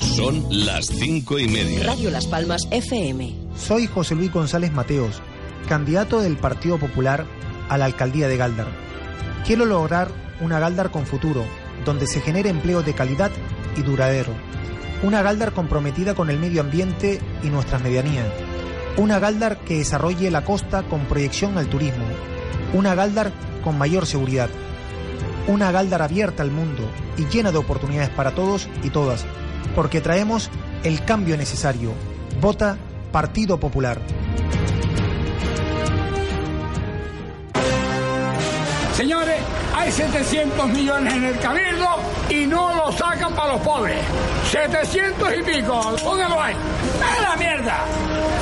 Son las cinco y media. Radio Las Palmas FM. Soy José Luis González Mateos, candidato del Partido Popular a la alcaldía de Galdar. Quiero lograr una Galdar con futuro, donde se genere empleo de calidad y duradero. Una Galdar comprometida con el medio ambiente y nuestras medianías. Una Galdar que desarrolle la costa con proyección al turismo. Una Galdar con mayor seguridad. Una Galdar abierta al mundo y llena de oportunidades para todos y todas porque traemos el cambio necesario. Vota Partido Popular. Señores, hay 700 millones en el cabildo y no lo sacan para los pobres. 700 y pico, ¿dónde lo hay? ¡A la mierda!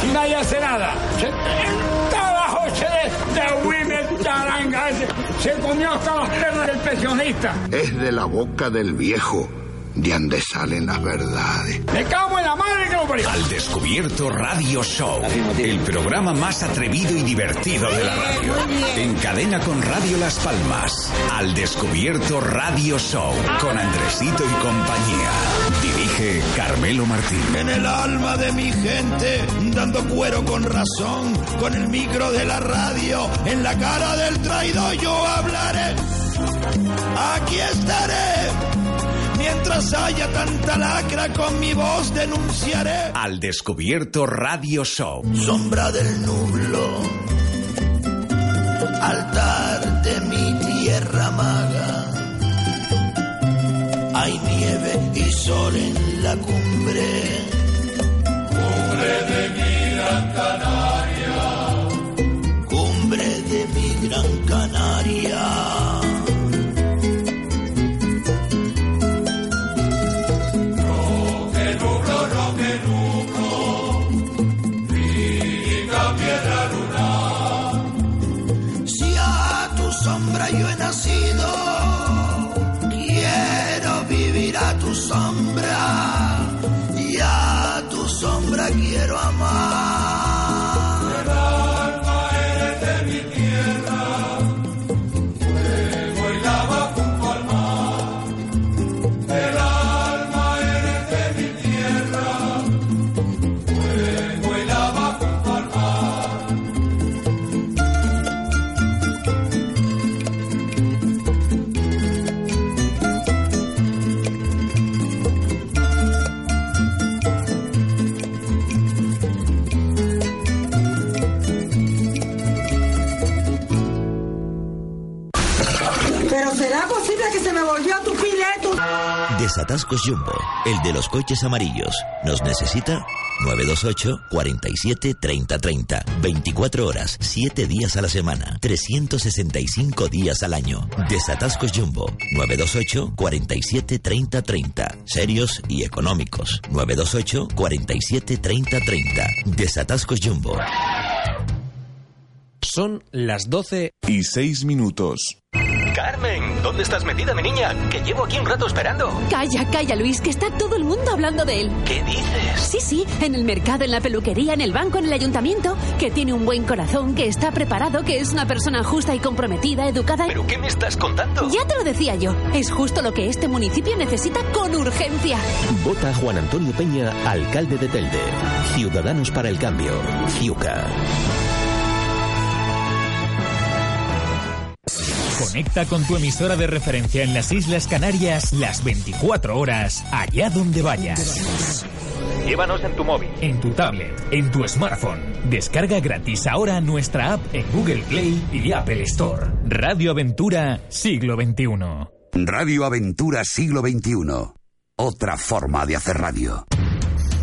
Si nadie hace nada. Se, trabajo de, de Women Charanga ese, se comió hasta las pernas del pensionista. Es de la boca del viejo de donde salen las verdades. ¡Me cago en la madre que lo parió! Al Descubierto Radio Show, el programa más atrevido y divertido de la radio. En cadena con Radio Las Palmas. Al Descubierto Radio Show, con Andresito y compañía. Dirige Carmelo Martín. En el alma de mi gente, dando cuero con razón, con el micro de la radio, en la cara del traidor yo hablaré. Aquí estaré. Mientras haya tanta lacra, con mi voz denunciaré. Al Descubierto Radio Show. Sombra del nublo, altar de mi tierra maga. Hay nieve y sol en la cumbre. Cumbre de mi gran Canaria. Cumbre de mi gran Canaria. Desatascos Jumbo, el de los coches amarillos. ¿Nos necesita? 928 47 30 30. 24 horas, 7 días a la semana, 365 días al año. Desatascos Jumbo, 928 47 30 30. Serios y económicos. 928 47 30 30. Desatascos Jumbo. Son las 12 y 6 minutos. Carmen, ¿dónde estás metida, mi niña? Que llevo aquí un rato esperando. Calla, calla, Luis, que está todo el mundo hablando de él. ¿Qué dices? Sí, sí, en el mercado, en la peluquería, en el banco, en el ayuntamiento, que tiene un buen corazón, que está preparado, que es una persona justa y comprometida, educada. ¿Pero qué me estás contando? Ya te lo decía yo, es justo lo que este municipio necesita con urgencia. Vota a Juan Antonio Peña, alcalde de Telde. Ciudadanos para el cambio. Ciuca. Conecta con tu emisora de referencia en las Islas Canarias las 24 horas, allá donde vayas. Llévanos en tu móvil, en tu tablet, en tu smartphone. Descarga gratis ahora nuestra app en Google Play y Apple Store. Radio Aventura Siglo XXI. Radio Aventura Siglo XXI. Otra forma de hacer radio.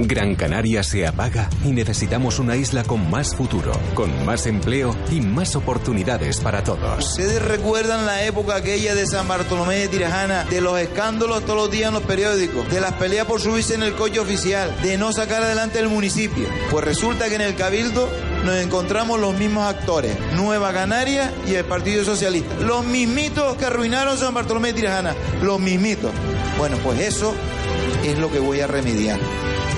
Gran Canaria se apaga y necesitamos una isla con más futuro, con más empleo y más oportunidades para todos. ¿Ustedes recuerdan la época aquella de San Bartolomé de Tirajana, de los escándalos todos los días en los periódicos, de las peleas por subirse en el coche oficial, de no sacar adelante el municipio? Pues resulta que en el Cabildo nos encontramos los mismos actores, Nueva Canaria y el Partido Socialista. Los mismitos que arruinaron San Bartolomé de Tirajana, los mismitos. Bueno, pues eso es lo que voy a remediar.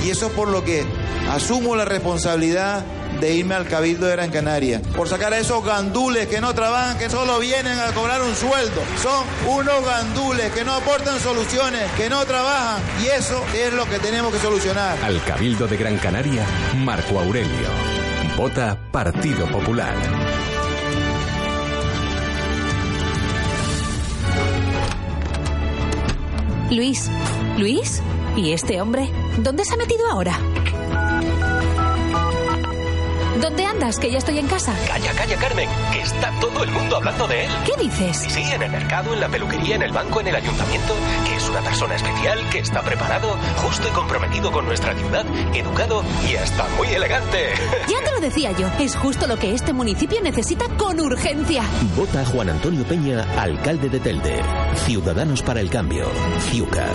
Y eso es por lo que asumo la responsabilidad de irme al Cabildo de Gran Canaria, por sacar a esos gandules que no trabajan, que solo vienen a cobrar un sueldo. Son unos gandules que no aportan soluciones, que no trabajan, y eso es lo que tenemos que solucionar. Al Cabildo de Gran Canaria, Marco Aurelio. Vota Partido Popular. Luis, Luis, ¿y este hombre? ¿Dónde se ha metido ahora? ¿Dónde andas? Que ya estoy en casa. Calla, calla, Carmen, que está todo el mundo hablando de él. ¿Qué dices? Sí, sí, en el mercado, en la peluquería, en el banco, en el ayuntamiento, que es una persona especial, que está preparado, justo y comprometido con nuestra ciudad, educado y hasta muy elegante. Ya te lo decía yo, es justo lo que este municipio necesita con urgencia. Vota Juan Antonio Peña, alcalde de Telde. Ciudadanos para el cambio. Ciuca.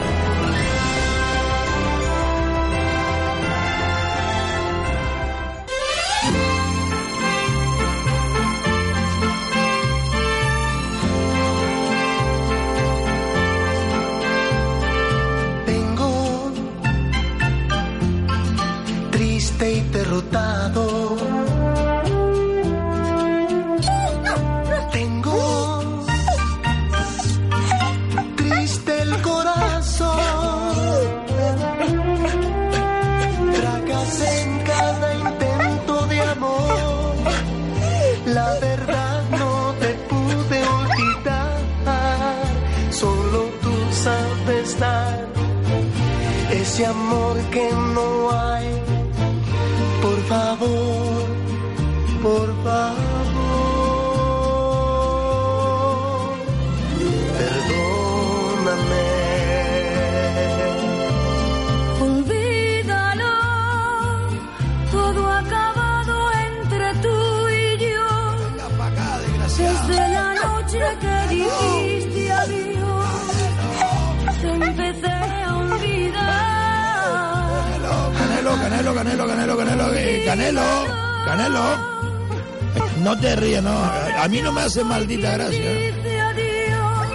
Hace maldita gracia.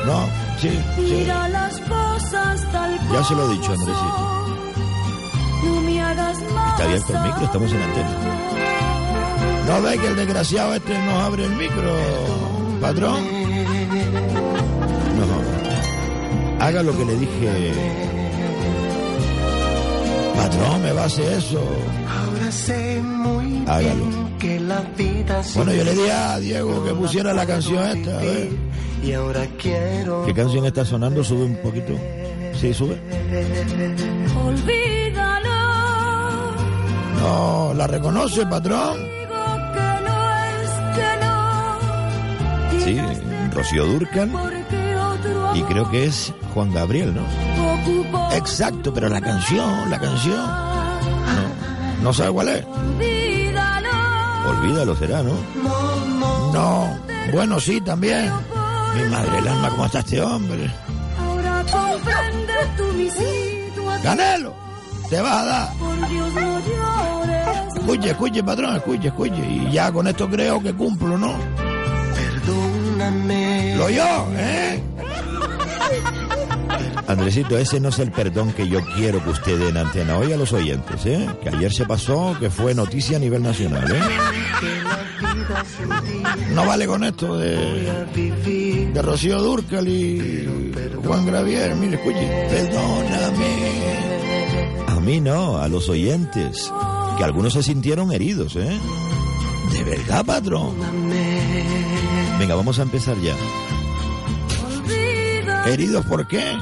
No, sí, sí. mira las cosas tal como Ya se lo he dicho, Andresito. Está abierto el micro, estamos en antena. No ve que el desgraciado este nos abre el micro, patrón. No. Haga lo que le dije. Patrón, me va a hacer eso. Ahora sé muy Hágalo. bien que la vida Bueno, yo le dije a Diego que pusiera la canción esta, a ver. Y ahora quiero ¿Qué canción está sonando? Sube un poquito. Sí, sube. Olvídalo, No, ¿la reconoce, patrón? Sí, Rocío Durcan. Y creo que es Juan Gabriel, ¿no? Exacto, pero la canción, la canción. No, sabe cuál es. Olvídalo, Olvídalo, será, ¿no? No. Bueno, sí, también. Mi madre, el alma, ¿cómo está este hombre? ¡Canelo! Te vas a dar. Por Dios no llores. Escuche, escuche, patrón, escuche, escuche. Y ya con esto creo que cumplo, ¿no? Perdóname. Lo yo, ¿eh? Andresito, ese no es el perdón que yo quiero que usted dé en antena hoy a los oyentes, ¿eh? Que ayer se pasó, que fue noticia a nivel nacional, ¿eh? No vale con esto de, de Rocío Durcal y Juan Gravier. Mire, escuche, perdóname. A mí no, a los oyentes, que algunos se sintieron heridos, ¿eh? De verdad, patrón. Venga, vamos a empezar ya. ¿Heridos por qué?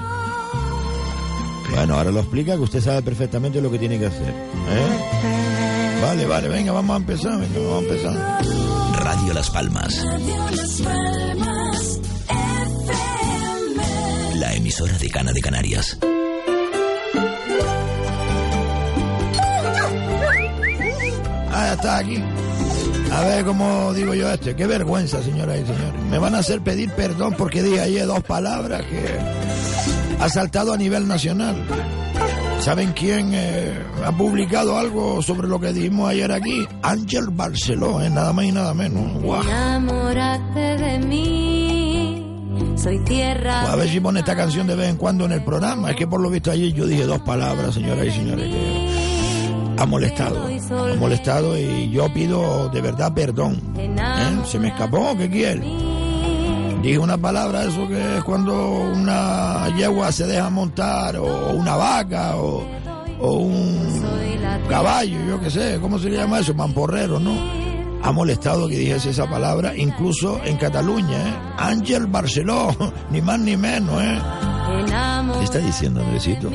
Bueno, ahora lo explica que usted sabe perfectamente lo que tiene que hacer. ¿eh? Vale, vale, venga, vamos a empezar, venga, vamos a empezar. Radio Las Palmas, la emisora de Cana de Canarias. ya está aquí. A ver cómo digo yo este. Qué vergüenza, señoras y señores. Me van a hacer pedir perdón porque dije ayer dos palabras que ha saltado a nivel nacional. ¿Saben quién eh, ha publicado algo sobre lo que dijimos ayer aquí? Ángel Barceló, eh, nada más y nada menos. Enamórate de mí, soy tierra. A ver si pone esta canción de vez en cuando en el programa. Es que por lo visto ayer yo dije dos palabras, señoras y señores, que ha molestado. Ha molestado y yo pido de verdad perdón. ¿eh? ¿Se me escapó? ¿Qué quiere? Dije una palabra, eso que es cuando una yegua se deja montar, o una vaca, o, o un caballo, yo qué sé, ¿cómo se llama eso? Mamporrero, ¿no? Ha molestado que dijese esa palabra, incluso en Cataluña, ¿eh? Ángel Barceló, ni más ni menos, ¿eh? ¿Qué está diciendo, Andresito?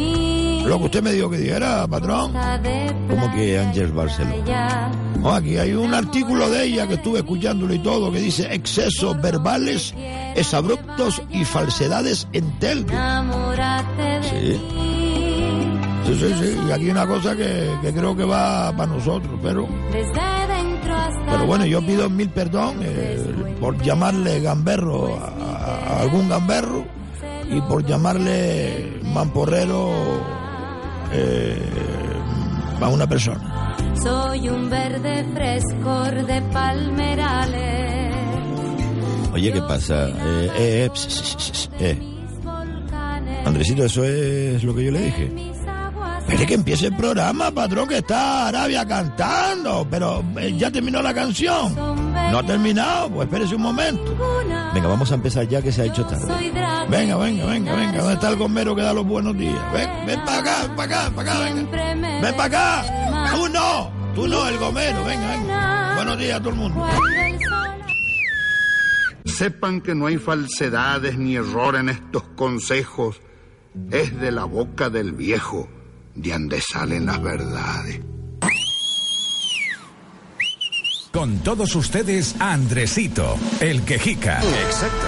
Lo que usted me dijo que dijera, patrón. ¿Cómo que Ángel Barceló? No, aquí hay un artículo de ella que estuve escuchándolo y todo que dice excesos verbales, exabruptos y falsedades en Telgo. Sí. Sí, sí, sí. Y aquí hay una cosa que, que creo que va para nosotros, pero... Pero bueno, yo pido mil perdón eh, por llamarle gamberro a, a algún gamberro y por llamarle mamporrero eh, a una persona. Soy un verde frescor de palmerales. Oye, ¿qué pasa? Eh, eh, ps, eh. Andresito, eso es lo que yo le dije. Espere que empiece el programa, patrón, que está Arabia cantando. Pero eh, ya terminó la canción. No ha terminado, pues espérese un momento. Venga, vamos a empezar ya que se ha hecho tarde. Venga, venga, venga, venga. ¿Dónde está el gomero que da los buenos días? Ven, ven para acá, ven para acá, para acá, venga. Ven para acá. Tú no, tú no, el gomero, venga, venga. Buenos días a todo el mundo. Sepan que no hay falsedades ni error en estos consejos. Es de la boca del viejo de donde salen las verdades. Con todos ustedes, Andresito, el quejica. Exacto.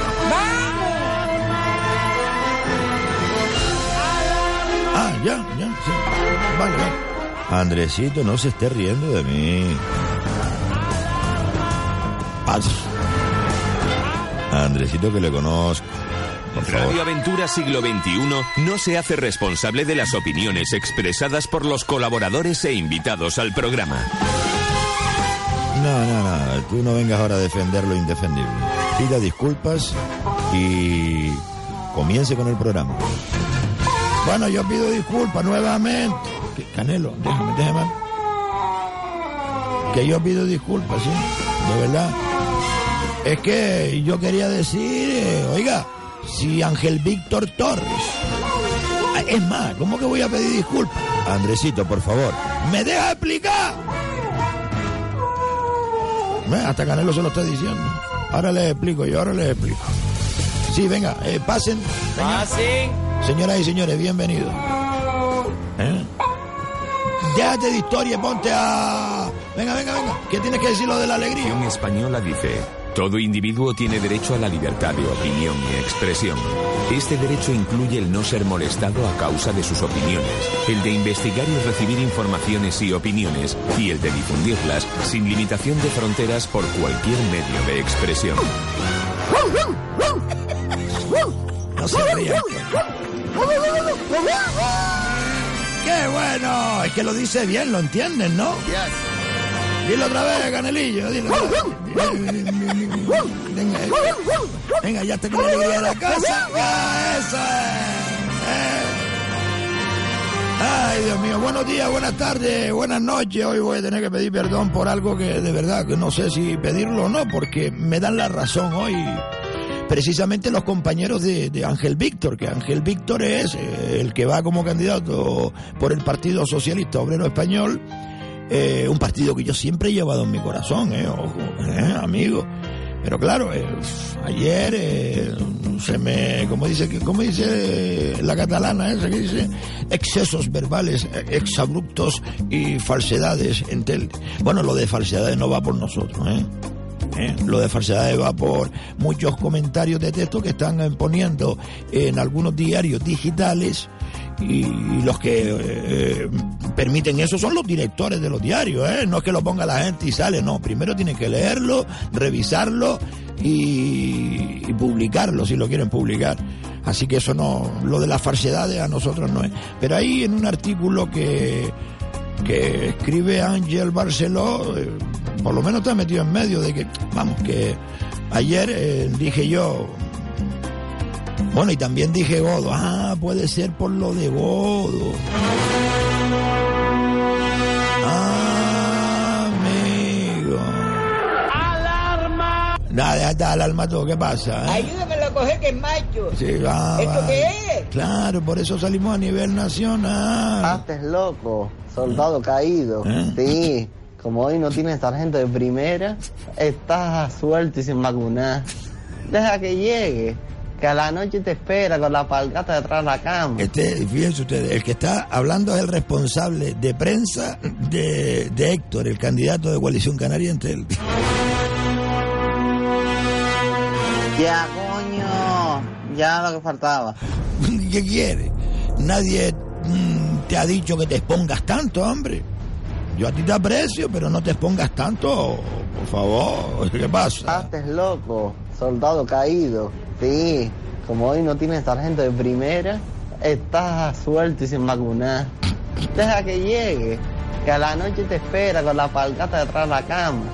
Ah, ya, ya, sí. Vale, vale. Andresito, no se esté riendo de mí. Andresito que le conozco. Por favor. Radio Aventura Siglo XXI no se hace responsable de las opiniones expresadas por los colaboradores e invitados al programa. No, no, no. Tú no vengas ahora a defender lo indefendible. Pida disculpas y comience con el programa. Bueno, yo pido disculpas nuevamente. Canelo, déjame, déjame. Que yo pido disculpas, sí, de verdad. Es que yo quería decir, eh, oiga, si Ángel Víctor Torres. Ah, Es más, ¿cómo que voy a pedir disculpas? Andresito, por favor. ¿Me deja explicar? Hasta Canelo se lo está diciendo. Ahora les explico yo, ahora les explico. Sí, venga, eh, pasen. Pasen. Señoras y señores, bienvenidos. ¿Eh? Déjate de historia y ponte a... Venga, venga, venga. ¿Qué tienes que decir lo de la alegría? Constitución española dice, todo individuo tiene derecho a la libertad de opinión y expresión. Este derecho incluye el no ser molestado a causa de sus opiniones, el de investigar y recibir informaciones y opiniones, y el de difundirlas sin limitación de fronteras por cualquier medio de expresión. No se rían. ¡Qué bueno! Es que lo dice bien, lo entienden, ¿no? Dilo otra vez, Canelillo, dilo. Venga, venga, ya con la alegría de la casa. Ya, eso es. Eh. Ay, Dios mío, buenos días, buenas tardes, buenas noches. Hoy voy a tener que pedir perdón por algo que de verdad que no sé si pedirlo o no, porque me dan la razón hoy precisamente los compañeros de, de Ángel Víctor, que Ángel Víctor es eh, el que va como candidato por el Partido Socialista Obrero Español, eh, un partido que yo siempre he llevado en mi corazón, eh, ojo, eh, amigo. Pero claro, eh, ayer se me, como dice, como dice la catalana esa que dice, excesos verbales, exabruptos y falsedades en tel. Bueno, lo de falsedades no va por nosotros, ¿eh? Lo de falsedades va por muchos comentarios de texto que están poniendo en algunos diarios digitales y los que eh, permiten eso son los directores de los diarios, ¿eh? no es que lo ponga la gente y sale, no, primero tienen que leerlo, revisarlo y, publicarlo si lo quieren publicar. Así que eso no, lo de las falsedades a nosotros no es. Pero ahí en un artículo que, que escribe Ángel Barceló, eh, por lo menos está metido en medio de que, vamos, que ayer eh, dije yo, bueno, y también dije Godo. Ah, puede ser por lo de Godo. Ah, amigo. ¡Alarma! Nada, ya está, alarma todo. ¿Qué pasa? eh? Ayúdame a coger que es macho. Sí, va, ¿Esto va. qué es? Claro, por eso salimos a nivel nacional. Haces loco, soldado caído. ¿Eh? Sí, como hoy no tienes sargento de primera, estás a suelto y sin vacunar. Deja que llegue, que a la noche te espera con la palgata detrás de la cama. Este, fíjense ustedes, el que está hablando es el responsable de prensa de, de Héctor, el candidato de Coalición Canaria entre él. Ya, coño, ya lo que faltaba. ¿Qué quiere? Nadie mm, te ha dicho que te expongas tanto, hombre. Yo a ti te aprecio, pero no te expongas tanto, por favor. ¿Qué pasa? Haces loco, soldado caído. Sí, como hoy no tienes sargento de primera, estás a suelto y sin vacunar. Deja que llegue, que a la noche te espera con la palgata detrás de la cama.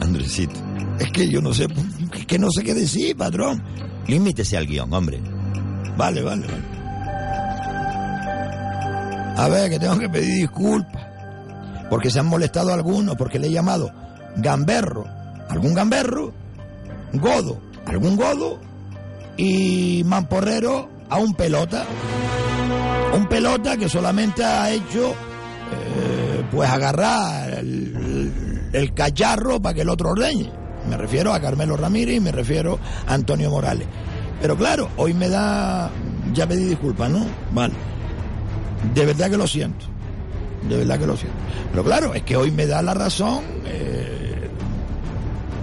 Andresito, es que yo no sé, es que no sé qué decir, patrón. Límitese al guion, hombre. Vale, vale, vale. A ver, que tengo que pedir disculpas. Porque se han molestado algunos, porque le he llamado gamberro, algún gamberro, godo, algún godo, y mamporrero a un pelota. Un pelota que solamente ha hecho, eh, pues, agarrar el, el cacharro para que el otro ordeñe. Me refiero a Carmelo Ramírez y me refiero a Antonio Morales. Pero claro, hoy me da. Ya pedí disculpas, ¿no? Vale. De verdad que lo siento. De verdad que lo siento. Pero claro, es que hoy me da la razón eh,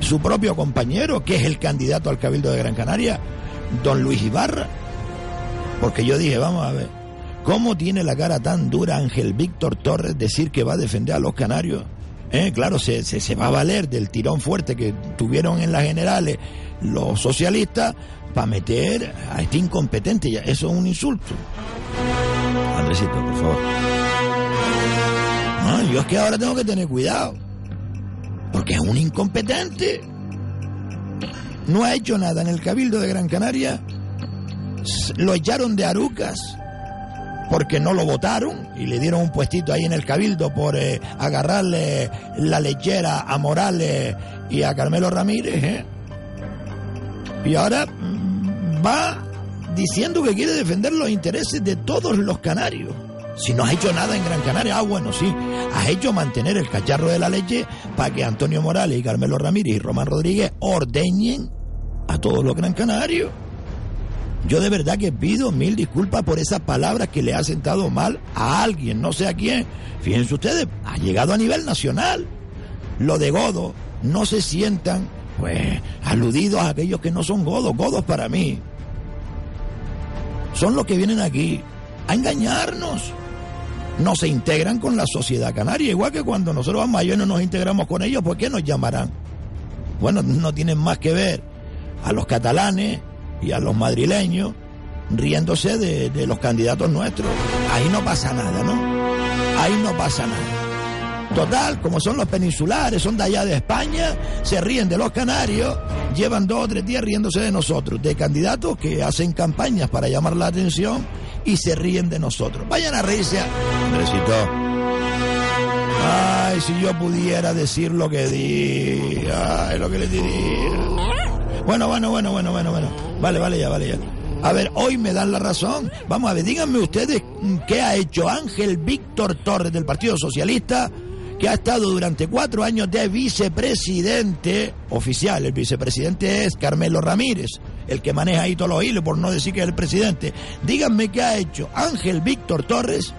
su propio compañero, que es el candidato al Cabildo de Gran Canaria, don Luis Ibarra. Porque yo dije, vamos a ver, ¿cómo tiene la cara tan dura Ángel Víctor Torres decir que va a defender a los canarios? Eh, claro, se, se, se va a valer del tirón fuerte que tuvieron en las generales los socialistas para meter a este incompetente. Eso es un insulto. Andresito, por favor. No, yo es que ahora tengo que tener cuidado. Porque es un incompetente. No ha hecho nada en el Cabildo de Gran Canaria. Lo echaron de Arucas porque no lo votaron y le dieron un puestito ahí en el Cabildo por eh, agarrarle la lechera a Morales y a Carmelo Ramírez. ¿eh? Y ahora mm, va diciendo que quiere defender los intereses de todos los canarios. Si no has hecho nada en Gran Canaria, ah, bueno, sí, has hecho mantener el cacharro de la leche para que Antonio Morales y Carmelo Ramírez y Román Rodríguez ordeñen a todos los Gran Canarios. Yo de verdad que pido mil disculpas por esas palabras que le ha sentado mal a alguien, no sé a quién. Fíjense ustedes, ha llegado a nivel nacional. Lo de Godo, no se sientan, pues, aludidos a aquellos que no son godos, godos para mí. Son los que vienen aquí a engañarnos. No se integran con la sociedad canaria, igual que cuando nosotros vamos allá y no nos integramos con ellos, ¿por qué nos llamarán? Bueno, no tienen más que ver a los catalanes y a los madrileños riéndose de, de los candidatos nuestros. Ahí no pasa nada, ¿no? Ahí no pasa nada. Total, como son los peninsulares, son de allá de España, se ríen de los canarios, llevan dos o tres días riéndose de nosotros, de candidatos que hacen campañas para llamar la atención y se ríen de nosotros. Vayan a reírse a... Andresito. Ay, si yo pudiera decir lo que di. Ay, lo que le diría. Bueno, bueno, bueno, bueno, bueno, bueno. Vale, vale, ya, vale, ya. A ver, hoy me dan la razón. Vamos a ver, díganme ustedes mm, qué ha hecho Ángel Víctor Torres del Partido Socialista, que ha estado durante cuatro años de vicepresidente oficial. El vicepresidente es Carmelo Ramírez, el que maneja ahí todos los hilos, por no decir que es el presidente. Díganme qué ha hecho Ángel Víctor Torres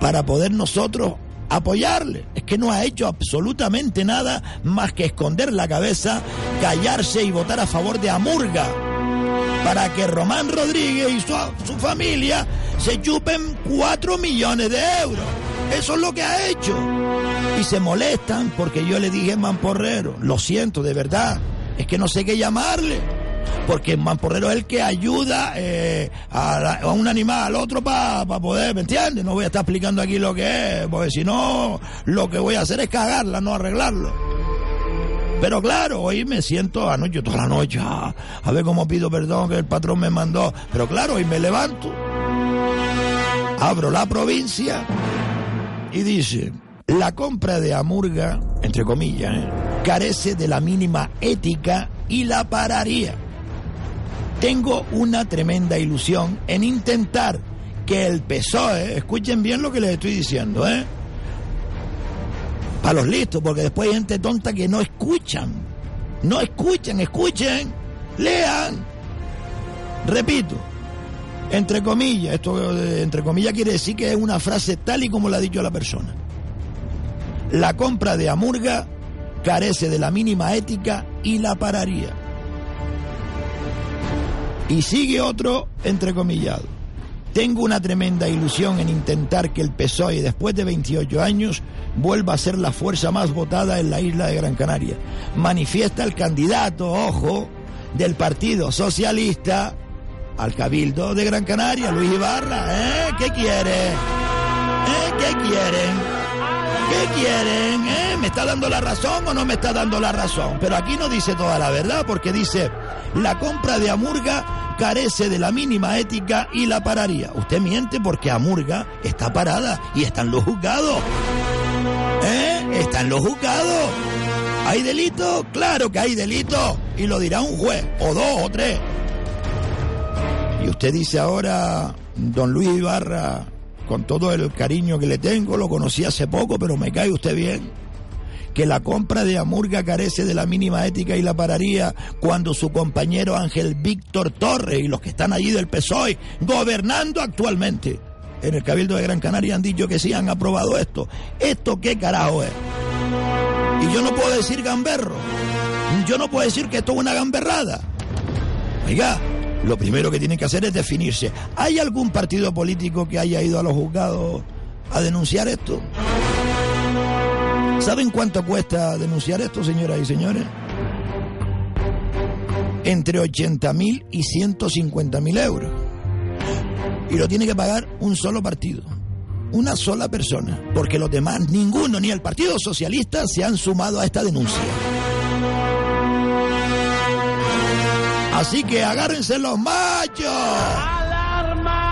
para poder nosotros apoyarle. Es que no ha hecho absolutamente nada más que esconder la cabeza, callarse y votar a favor de Amurga. para que Román Rodríguez y su, su familia se chupen 4 millones de euros. Eso es lo que ha hecho. Y se molestan porque yo le dije mamporrero. Lo siento, de verdad. Es que no sé qué llamarle. Porque mamporrero es el que ayuda eh, a, un animal al otro para poder, ¿me entiendes? No voy a estar explicando aquí lo que es, porque si no, lo que voy a hacer es cagarla, no arreglarlo. Pero claro, hoy me siento anoche, toda la noche, a ver cómo pido perdón que el patrón me mandó. Pero claro, hoy me levanto, abro la provincia y dice, la compra de Amurga, entre comillas, ¿eh? carece de la mínima ética y la pararía. Tengo una tremenda ilusión en intentar que el PSOE, escuchen bien lo que les estoy diciendo, ¿eh? Para los listos, porque después hay gente tonta que no escuchan. No escuchan, escuchen, lean. Repito, entre comillas, esto de entre comillas quiere decir que es una frase tal y como la ha dicho la persona. La compra de Amurga carece de la mínima ética y la pararía. Y sigue otro entrecomillado. Tengo una tremenda ilusión en intentar que el PSOE, después de 28 años, vuelva a ser la fuerza más votada en la isla de Gran Canaria. Manifiesta el candidato, ojo, del Partido Socialista al Cabildo de Gran Canaria, Luis Ibarra. ¿Eh? ¿Qué quiere? ¿Eh? ¿Qué quieren? ¿Qué quieren? ¿Eh? ¿Me está dando la razón o no me está dando la razón? Pero aquí no dice toda la verdad porque dice, la compra de Amurga carece de la mínima ética y la pararía. Usted miente porque Amurga está parada y están los juzgados. ¿Eh? Están los juzgados. ¿Hay delito? Claro que hay delito. Y lo dirá un juez, o dos, o tres. Usted dice ahora, don Luis Ibarra, con todo el cariño que le tengo, lo conocí hace poco, pero me cae usted bien, que la compra de Amurga carece de la mínima ética y la pararía cuando su compañero Ángel Víctor Torres y los que están allí del PSOE, gobernando actualmente en el Cabildo de Gran Canaria, han dicho que sí han aprobado esto. ¿Esto qué carajo es? Y yo no puedo decir gamberro. Yo no puedo decir que esto es una gamberrada. Oiga, lo primero que tienen que hacer es definirse. ¿Hay algún partido político que haya ido a los juzgados a denunciar esto? ¿Saben cuánto cuesta denunciar esto, señoras y señores? Entre 80.000 y 150.000 euros. Y lo tiene que pagar un solo partido. Una sola persona. Porque los demás, ninguno, ni el Partido Socialista, se han sumado a esta denuncia. Así que agárrense los machos.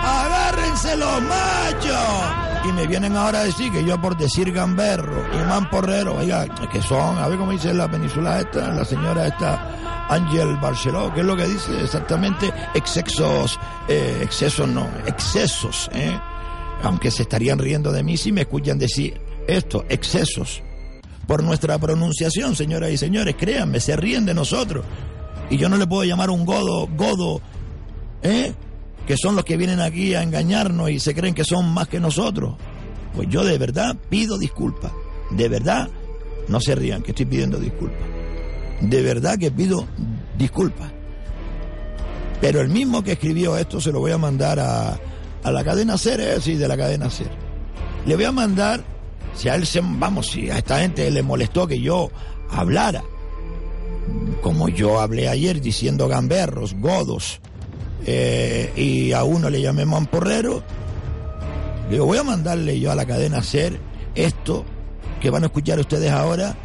Agárrense los machos. Y me vienen ahora a decir que yo por decir gamberro y mamporrero, oiga, que son, a ver cómo dice la península esta, la señora esta, Ángel Barceló, ¿qué es lo que dice exactamente? Excesos, eh, excesos no, excesos, ¿eh? Aunque se estarían riendo de mí si me escuchan decir esto, excesos. Por nuestra pronunciación, señoras y señores, créanme, se ríen de nosotros. Y yo no le puedo llamar un godo, godo, ¿eh? Que son los que vienen aquí a engañarnos y se creen que son más que nosotros. Pues yo de verdad pido disculpas. De verdad, no se rían que estoy pidiendo disculpas. De verdad que pido disculpas. Pero el mismo que escribió esto se lo voy a mandar a, a la cadena Ser, ¿eh? sí, de la cadena Ser. Le voy a mandar, si a él se, vamos, si a esta gente le molestó que yo hablara, como yo hablé ayer diciendo gamberros, godos, eh, y a uno le llamé mamporrero, digo, voy a mandarle yo a la cadena Ser esto que van a escuchar ustedes ahora,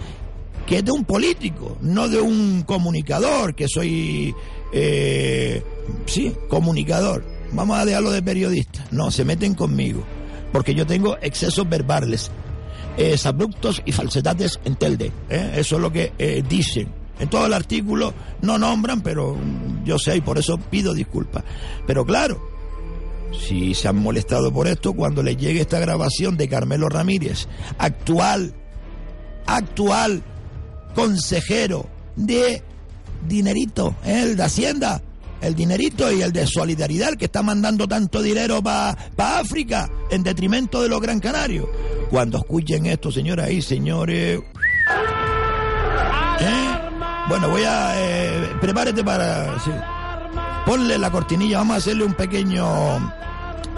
que es de un político, no de un comunicador, que soy, eh, sí, comunicador. Vamos a dejarlo de periodista. No, se meten conmigo, porque yo tengo excesos verbales, eh, abruptos y falsedades en telde. ¿eh? Eso es lo que eh, dicen. En todo el artículo no nombran, pero yo sé y por eso pido disculpas. Pero claro, si se han molestado por esto, cuando les llegue esta grabación de Carmelo Ramírez, actual, actual consejero de dinerito, el de Hacienda, el dinerito y el de solidaridad, el que está mandando tanto dinero para África en detrimento de los Gran Canarios. Cuando escuchen esto, señoras y señores. ¿eh? Bueno, voy a. Eh, prepárate para. sí. Ponle la cortinilla, vamos a hacerle un pequeño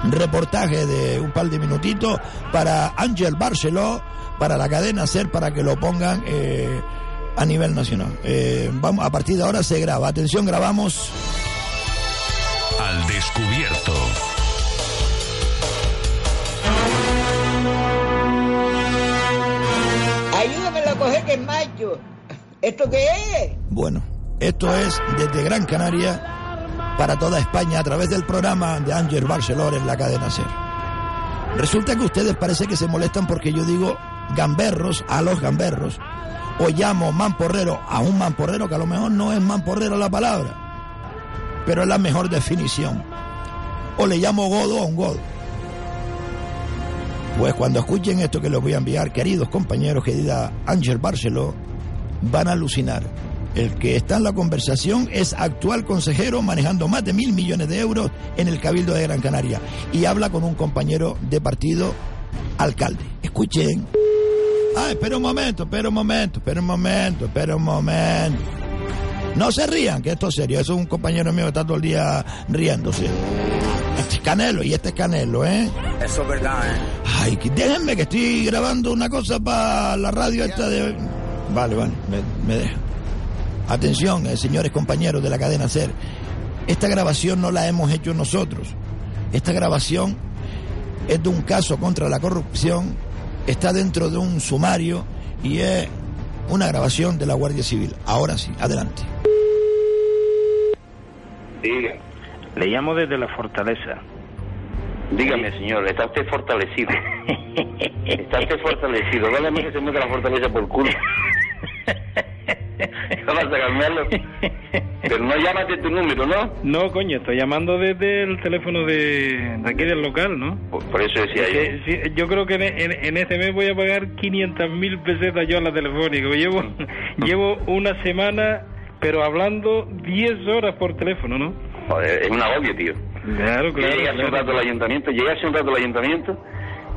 reportaje de un par de minutitos para Ángel Barceló, para la cadena SER, para que lo pongan eh, a nivel nacional. Eh, vamos, a partir de ahora se graba. Atención, grabamos. Al descubierto. Ayúdame a coger que es macho. ¿Esto qué es? Bueno, esto es desde Gran Canaria para toda España a través del programa de Ángel Barceló en la cadena SER. Resulta que ustedes parece que se molestan porque yo digo gamberros a los gamberros o llamo mamporrero a un mamporrero que a lo mejor no es mamporrero la palabra, pero es la mejor definición. O le llamo godo a un godo. Pues cuando escuchen esto que les voy a enviar, queridos compañeros, querida Ángel Barceló, van a alucinar. El que está en la conversación es actual consejero manejando más de mil millones de euros en el Cabildo de Gran Canaria y habla con un compañero de partido alcalde. Escuchen. Ah, espera un momento, espera un momento, espera un momento, espera un momento. No se rían, que esto es serio. Eso es un compañero mío que está todo el día riéndose. Este es Canelo y este es Canelo, ¿eh? Eso es verdad, ¿eh? Ay, déjenme que estoy grabando una cosa para la radio esta de... Vale, vale, me, me deja. Atención, eh, señores compañeros de la cadena SER. Esta grabación no la hemos hecho nosotros. Esta grabación es de un caso contra la corrupción, está dentro de un sumario y es una grabación de la Guardia Civil. Ahora sí, adelante. Diga. Le llamo desde la fortaleza. Dígame, señor, está usted fortalecido. Está usted fortalecido. Dale que se mete la fortaleza por culo. Vamos a cambiarlo. Pero no llamas de tu número, ¿no? No, coño, estoy llamando desde el teléfono de, de aquí del local, ¿no? Por, por eso decía yo. Que, sí, yo creo que en, en- en este mes voy a pagar 500 mil pesetas yo a la telefónica. Llevo, llevo una semana, pero hablando 10 horas por teléfono, ¿no? Joder, es un agobio, tío. Claro, Yo claro. llegué hace un claro. rato al ayuntamiento, llegué hace un rato al ayuntamiento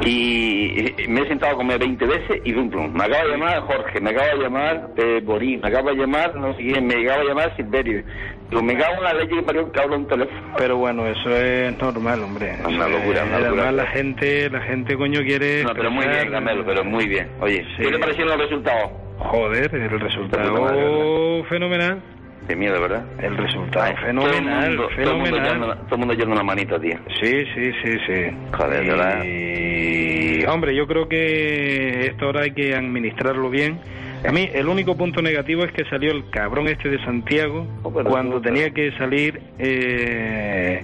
y me he sentado a comer 20 veces y pum, pum. Me acaba de llamar Jorge, me acaba de llamar eh, Borín, me acaba de llamar, no sé quién, me acaba de llamar Silverio. Digo, me cago en la leche que parió un teléfono. Pero bueno, eso es normal, hombre. Una Eso locura, es- una locura. Además, la gente, la gente, coño, quiere... No, pero muy bien, Camelo, pero muy bien. Oye, Sí. ¿qué te parecieron los resultados? Joder, el resultado fenomenal. De miedo, ¿verdad? El resultado Ay, fenomenal, todo el mundo, Todo el mundo, fenomenal. todo el mundo echando una manita, tío. Sí, sí, sí, sí. Joder, de verdad. Y, hombre, yo creo que esto ahora hay que administrarlo bien. A mí el único punto negativo es que salió el cabrón este de Santiago Oh, pero cuando tenía que salir eh,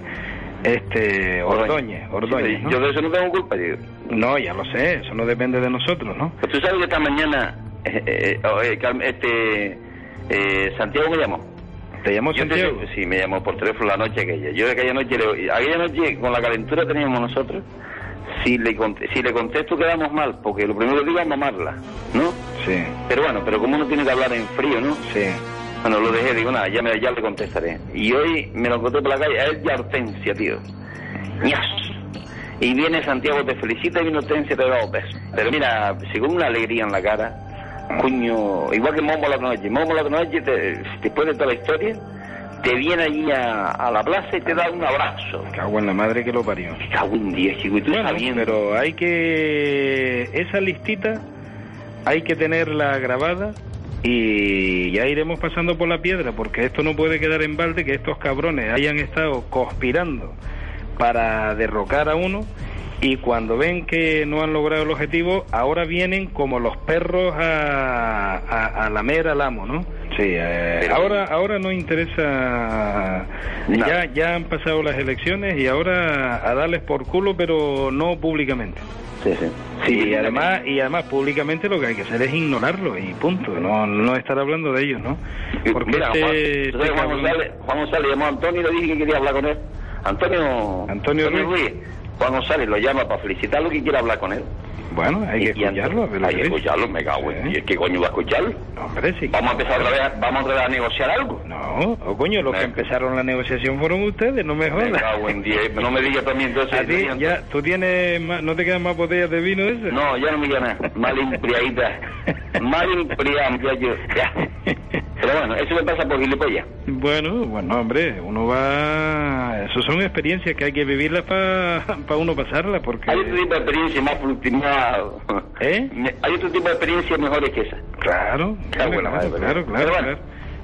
este Ordóñez. Ordóñez ¿no? Yo de eso no tengo culpa, tío. No, ya lo sé, eso no depende de nosotros, ¿no? Pues tú sabes que esta mañana eh, eh, eh, Carm- este eh, Santiago me llamó. ¿Te llamó te- Santiago? sí, me llamó por teléfono la noche aquella. Yo aquella noche, le- aquella noche con la calentura que teníamos nosotros, si le, si le contesto quedamos mal, porque lo primero que digo es mamarla, ¿no? Sí. Pero bueno, pero como uno tiene que hablar en frío, ¿no? Sí. Bueno, lo dejé, digo, nada, ya, me, ya le contestaré. Y hoy me lo encontré por la calle, es de Hortensia, tío. ¡Ñas! Y viene Santiago, te felicita y viene Hortensia, te da dos besos. Pero mira, con una alegría en la cara, coño, igual que Momo la noche. Momo la noche, te- después de toda la historia, te viene allí a, a la plaza y te da un abrazo. Cago en la madre que lo parió. Cago en diez, chico, y tú Bueno, sabiendo. pero hay que... Esa listita hay que tenerla grabada y ya iremos pasando por la piedra, porque esto no puede quedar en balde que estos cabrones hayan estado conspirando para derrocar a uno y cuando ven que no han logrado el objetivo, ahora vienen como los perros a, a, a lamer al amo, ¿no? Sí, eh, Pero- ahora, ahora no interesa... Ya, ya han pasado las elecciones y ahora a darles por culo, pero no públicamente. Sí, sí. Sí, y además, y además públicamente lo que hay que hacer es ignorarlo y punto, no, no estar hablando de ellos, ¿no? Porque Mira, este- Juan, este ¿tú sabes Juan González, Juan González llamó a Antonio y le dije que quería hablar con él. Antonio, Antonio Ruiz. Juan González lo llama para felicitarlo que quiere hablar con él. Bueno, hay que Y- escucharlo. Antonio- Hay que escucharlo, me cago en diez. ¿Qué coño va a escucharlo? Hombre, sí. Vamos a empezar otra vez, vamos otra vez a negociar algo. No, o coño, los que empezaron la negociación fueron ustedes, no me Me jodas. cago en diez. No me digas también entonces. A ti, ya, ¿tú tienes más, no te quedan más botellas de vino ese? No, ya no me queda nada. Mal embriaguita. Mal. Ya. Pero bueno, eso me pasa por gilipollas. Bueno, bueno, hombre, uno va... Eso son experiencias que hay que vivirlas para uno pasarlas, porque... Hay otro tipo de experiencia más fructífera. ¿Eh? Hay otro tipo de experiencias mejores que esa. Claro, claro, claro, madre, claro, pero claro, bueno. claro.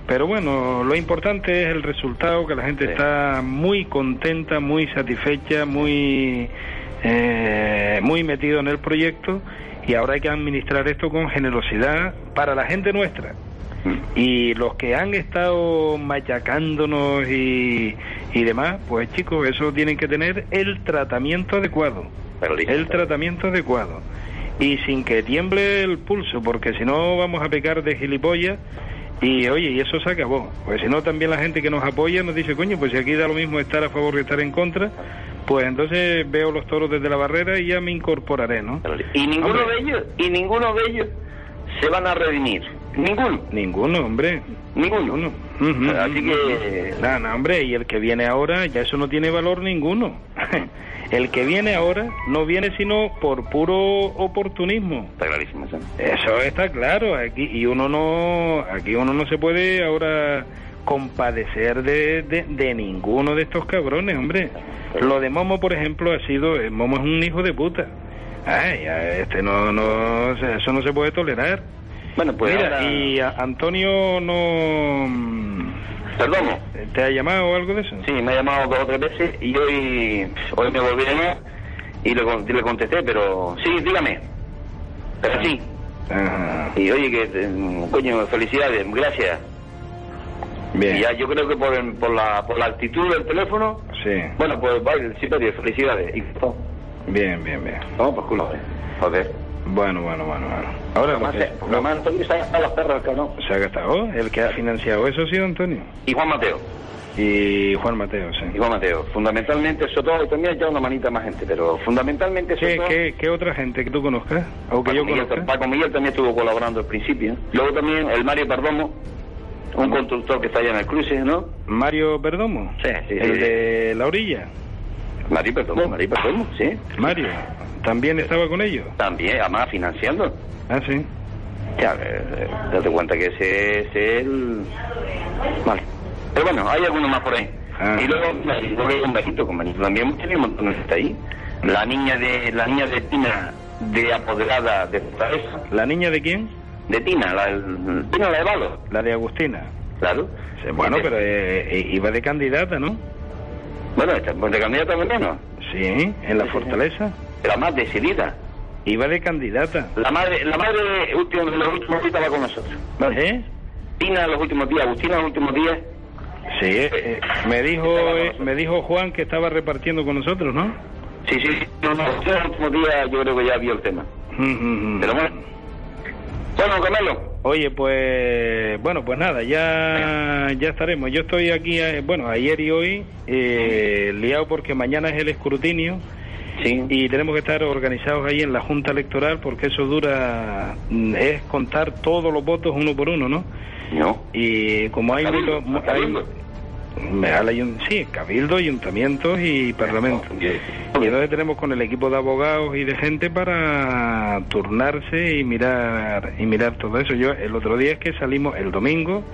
Pero bueno, lo importante es el resultado, que la gente está muy contenta, muy satisfecha, muy, eh, muy metido en el proyecto y ahora hay que administrar esto con generosidad para la gente nuestra. Y los que han estado machacándonos y, y demás, pues chicos, eso tienen que tener el tratamiento adecuado. El tratamiento adecuado. Y sin que tiemble el pulso, porque si no vamos a pecar de gilipollas y oye, y eso se acabó. Pues si no, también la gente que nos apoya nos dice, coño, pues si aquí da lo mismo estar a favor que estar en contra, pues entonces veo los toros desde la barrera y ya me incorporaré, ¿no? Y ninguno Hombre. de ellos, y ninguno de ellos se van a redimir. Ninguno. Ninguno, hombre. Ninguno. Así que... No, no, hombre, y el que viene ahora, ya eso no tiene valor ninguno. el que viene ahora no viene sino por puro oportunismo. Está clarísimo eso. Eso está claro, aquí y uno no, aquí uno no se puede ahora compadecer de, de, de ninguno de estos cabrones, hombre. Lo de Momo, por ejemplo, ha sido, eh, Momo es un hijo de puta. Ay, este no, no, eso no se puede tolerar. Bueno, pues Mira, ahora- y Antonio no... Perdón. ¿Te ha llamado o algo de eso? Sí, me ha llamado dos o tres veces y hoy, hoy me volví a llamar y le, le contesté, pero sí, dígame. Pero sí. Y oye, que eh, coño, felicidades, gracias. Bien. Y ya yo creo que por, el- por, la, por la actitud del teléfono, Sí. bueno, pues vale, sí, pero felicidades. Y, oh, Bien, bien, bien. vamos por culo, eh. joder. Bueno, bueno, bueno, bueno. Ahora, Además, lo que- eh, además, Antonio se ha gastado las perras, cabrón. se ha gastado. El que ha financiado eso sido Antonio. Y Juan Mateo. Y Juan Mateo, sí. Y Juan Mateo. Fundamentalmente, eso todo, y también echado una manita más gente, pero fundamentalmente eso ¿Qué, todo... qué, qué otra gente que tú conozcas? ¿O que Paco yo Miguel, conozca? Paco Miguel también estuvo colaborando al principio. Luego también el Mario Perdomo, un constructor que está allá en el cruce, ¿no? Mario Perdomo. Sí, sí, El sí. de la orilla. Mario Perdomo, Mario Perdomo, sí. Mario. ¿También estaba con ellos? También, además financiando. Ah, sí. Ya, eh, date cuenta que ese es el... Vale. Pero bueno, hay algunos más por ahí. Ah. Y luego, luego hay un bajito con Benito también hemos tenido un montón de gente ahí. La niña de la niña de Tina, de apoderada de Fortaleza. ¿La niña de quién? De Tina, la, el- Tina la de Valo. La de Agustina. Claro. Bueno, pero eh, eh, iba de candidata, ¿no? Bueno, de candidata menos. Sí, en la fortaleza. La más decidida. Iba de candidata. La madre, la madre último, los últimos días estaba con nosotros. ¿Eh? Tina los últimos días, Agustina los últimos días. Sí, eh, eh, me dijo eh, me dijo Juan que estaba repartiendo con nosotros, ¿no? Sí, sí. No, no, los últimos días yo creo que ya vio el tema. Pero bueno. Bueno, Camelo. Oye, pues bueno, pues nada, ya ya estaremos. Yo estoy aquí, eh, bueno, ayer y hoy eh, liado porque mañana es el escrutinio y tenemos que estar organizados ahí en la Junta Electoral porque eso dura mm, es contar todos los votos uno por uno, ¿no? No. Y como hay muchos- hay- al sí, cabildo, ayuntamientos y parlamento. Y entonces tenemos con el equipo de abogados y de gente para turnarse y mirar y mirar todo eso. Yo el otro día es que salimos el domingo,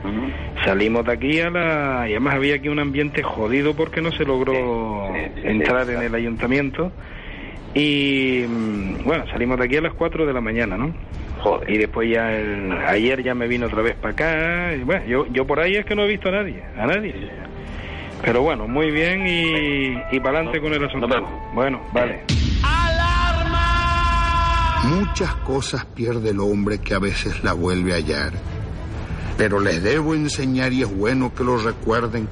salimos de aquí a la y además había aquí un ambiente jodido porque no se logró entrar en el ayuntamiento y mm, bueno, salimos de aquí a las 4 de la mañana, ¿no? Y después ya el- ayer ya me vino otra vez para acá. y bueno, yo, yo por ahí es que no he visto a nadie, a nadie. Pero bueno, muy bien y, y para adelante con el asunto. Bueno, vale. Muchas cosas pierde el hombre que a veces la vuelve a hallar. Pero les debo enseñar y es bueno que lo recuerden.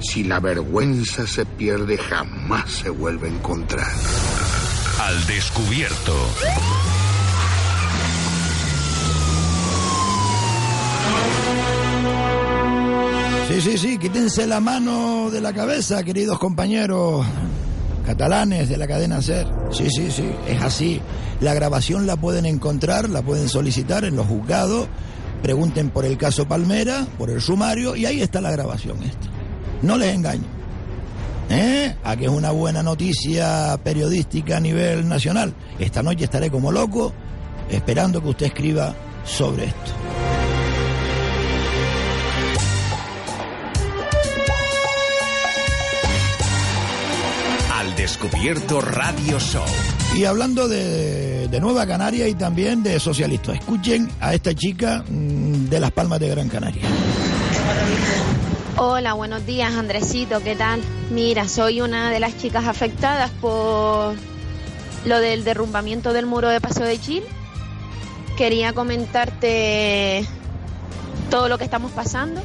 Si la vergüenza se pierde, jamás se vuelve a encontrar. Al descubierto. Sí, sí, sí, quítense la mano de la cabeza, queridos compañeros catalanes de la cadena SER. Sí, sí, sí, es así. La grabación la pueden encontrar, la pueden solicitar en los juzgados. Pregunten por el caso Palmera, por el sumario, y ahí está la grabación esta. No les engaño. ¿Eh? A que es una buena noticia periodística a nivel nacional. Esta noche estaré como loco esperando que usted escriba sobre esto. Al descubierto Radio Show. Y hablando de, de Nueva Canaria y también de socialistas, escuchen a esta chica mm, de Las Palmas de Gran Canaria. Hola, buenos días, Andresito, ¿qué tal? Mira, soy una de las chicas afectadas por lo del derrumbamiento del muro de Paso de Chile. Quería comentarte todo lo que estamos pasando.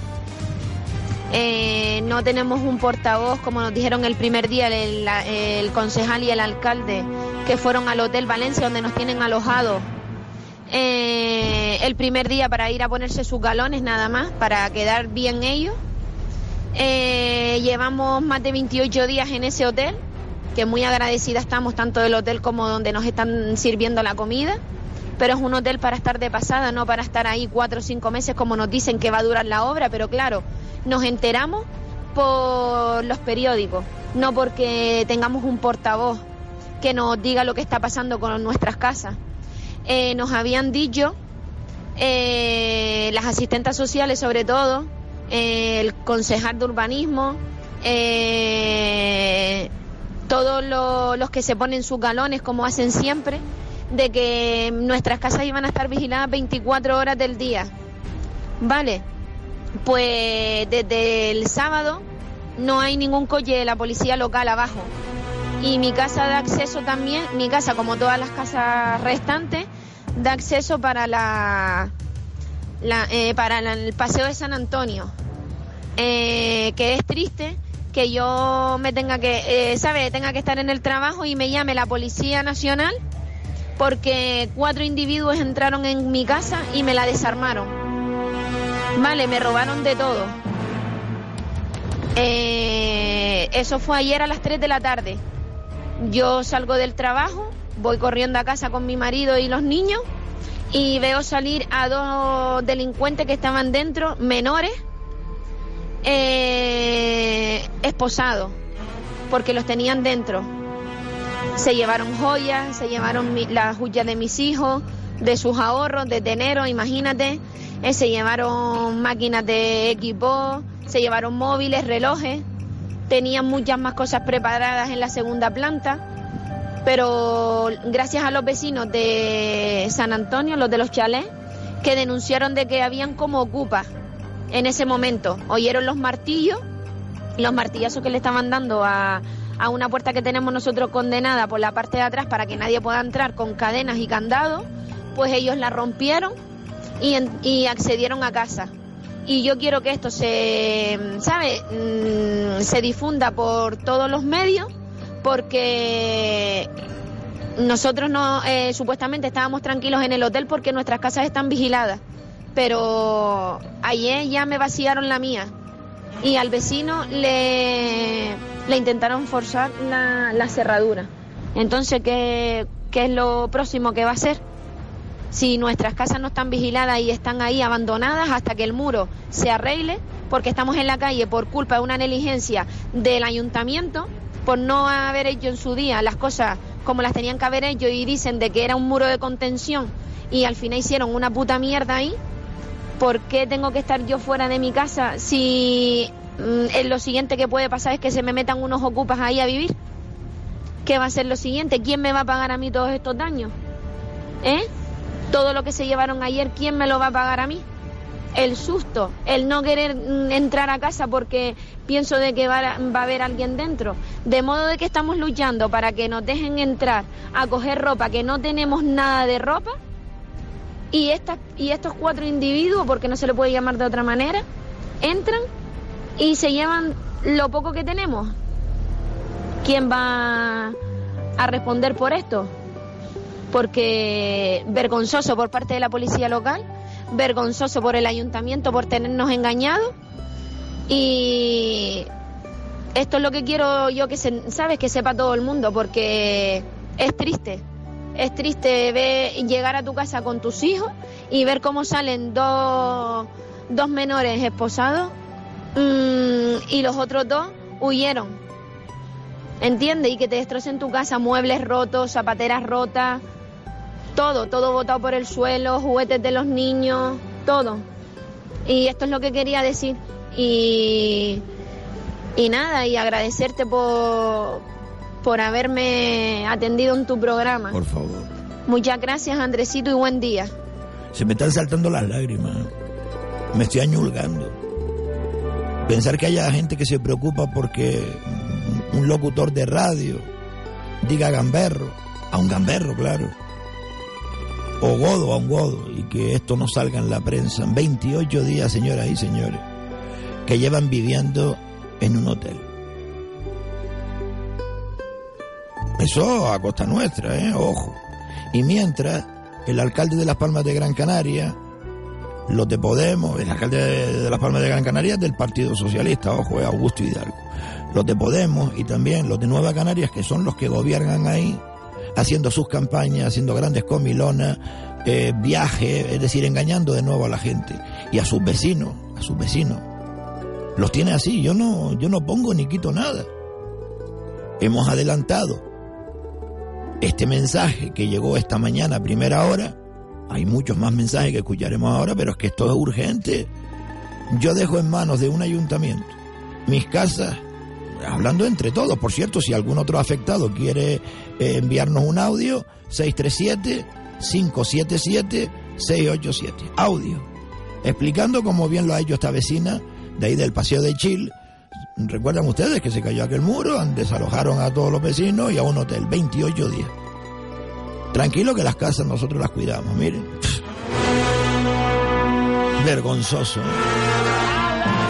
Eh, no tenemos un portavoz, como nos dijeron el primer día el, concejal y el alcalde, que fueron al Hotel Valencia, donde nos tienen alojados eh, el primer día para ir a ponerse sus galones nada más, para quedar bien ellos. Eh, llevamos más de 28 días en ese hotel, que muy agradecida estamos tanto del hotel como donde nos están sirviendo la comida. Pero es un hotel para estar de pasada, no para estar ahí cuatro o cinco meses como nos dicen que va a durar la obra. Pero claro, nos enteramos por los periódicos, no porque tengamos un portavoz que nos diga lo que está pasando con nuestras casas. Eh, nos habían dicho eh, las asistentes sociales sobre todo, el concejal de urbanismo, eh, todos lo- los que se ponen sus galones como hacen siempre, de que nuestras casas iban a estar vigiladas 24 horas del día. Vale, pues desde el sábado no hay ningún coche de la policía local abajo. Y mi casa da acceso también, mi casa como todas las casas restantes, da acceso para la, la- eh, para el paseo de San Antonio. Eh, que es triste que yo me tenga que, eh, ¿sabe? Tenga que estar en el trabajo y me llame la Policía Nacional porque cuatro individuos entraron en mi casa y me la desarmaron. Vale, me robaron de todo. Eh, eso fue ayer a las 3 de la tarde. Yo salgo del trabajo, voy corriendo a casa con mi marido y los niños y veo salir a dos delincuentes que estaban dentro, menores, eh, esposados, porque los tenían dentro. Se llevaron joyas, se llevaron mi- las joyas de mis hijos, de sus ahorros, de enero, imagínate. Eh, se llevaron máquinas de equipo, se llevaron móviles, relojes. Tenían muchas más cosas preparadas en la segunda planta. Pero gracias a los vecinos de San Antonio, los de los chalés, que denunciaron de que habían como ocupas en ese momento. Oyeron los martillos, los martillazos que le estaban dando a, a una puerta que tenemos nosotros condenada por la parte de atrás para que nadie pueda entrar con cadenas y candados, pues ellos la rompieron y, y accedieron a casa. Y yo quiero que esto se, ¿sabe? Mm, se difunda por todos los medios porque nosotros no eh, supuestamente estábamos tranquilos en el hotel porque nuestras casas están vigiladas. Pero ayer ya me vaciaron la mía y al vecino le, le intentaron forzar la, la cerradura. Entonces, ¿qué, ¿qué es lo próximo que va a hacer? Si nuestras casas no están vigiladas y están ahí abandonadas hasta que el muro se arregle, porque estamos en la calle por culpa de una negligencia del ayuntamiento, por no haber hecho en su día las cosas como las tenían que haber hecho y dicen de que era un muro de contención y al final hicieron una puta mierda ahí, ¿por qué tengo que estar yo fuera de mi casa si mm, eh, lo siguiente que puede pasar es que se me metan unos ocupas ahí a vivir? ¿Qué va a ser lo siguiente? ¿Quién me va a pagar a mí todos estos daños? ¿Eh? Todo lo que se llevaron ayer, ¿quién me lo va a pagar a mí? El susto, el no querer mm, entrar a casa porque pienso de que va a, va a haber alguien dentro. De modo de que estamos luchando para que nos dejen entrar a coger ropa, que no tenemos nada de ropa. Y, y estos cuatro individuos, porque no se le puede llamar de otra manera, entran y se llevan lo poco que tenemos. ¿Quién va a responder por esto? Porque vergonzoso por parte de la policía local, vergonzoso por el ayuntamiento por tenernos engañados y esto es lo que quiero yo que se, sabes que sepa todo el mundo porque es triste. Es triste ver llegar a tu casa con tus hijos y ver cómo salen dos, dos menores esposados mm, y los otros dos huyeron. ¿Entiendes? Y que te destrocen tu casa, muebles rotos, zapateras rotas, todo, todo botado por el suelo, juguetes de los niños, todo. Y esto es lo que quería decir. Y, y nada, y agradecerte por, por haberme atendido en tu programa. Por favor. Muchas gracias, Andresito, y buen día. Se me están saltando las lágrimas. Me estoy añulgando. Pensar que haya gente que se preocupa porque un locutor de radio diga gamberro, a un gamberro, claro, o godo a un godo, y que esto no salga en la prensa. 28 días, señoras y señores, que llevan viviendo en un hotel. Eso a costa nuestra, ¿eh? Ojo. Y mientras, el alcalde de Las Palmas de Gran Canaria, los de Podemos, el alcalde de Las Palmas de Gran Canaria es del Partido Socialista, ojo, es Augusto Hidalgo. Los de Podemos y también los de Nueva Canarias, que son los que gobiernan ahí, haciendo sus campañas, haciendo grandes comilonas, eh, viajes, es decir, engañando de nuevo a la gente y a sus vecinos, a sus vecinos. Los tiene así, yo no, yo no pongo ni quito nada. Hemos adelantado este mensaje que llegó esta mañana a primera hora. Hay muchos más mensajes que escucharemos ahora, pero es que esto es urgente. Yo dejo en manos de un ayuntamiento mis casas, hablando entre todos, por cierto, si algún otro afectado quiere eh, enviarnos un audio, 637-577-687. Audio. Explicando cómo bien lo ha hecho esta vecina de ahí del Paseo de Chile. Recuerdan ustedes que se cayó aquel muro, desalojaron a todos los vecinos y a un hotel, 28 días. Tranquilo que las casas nosotros las cuidamos, miren. Vergonzoso.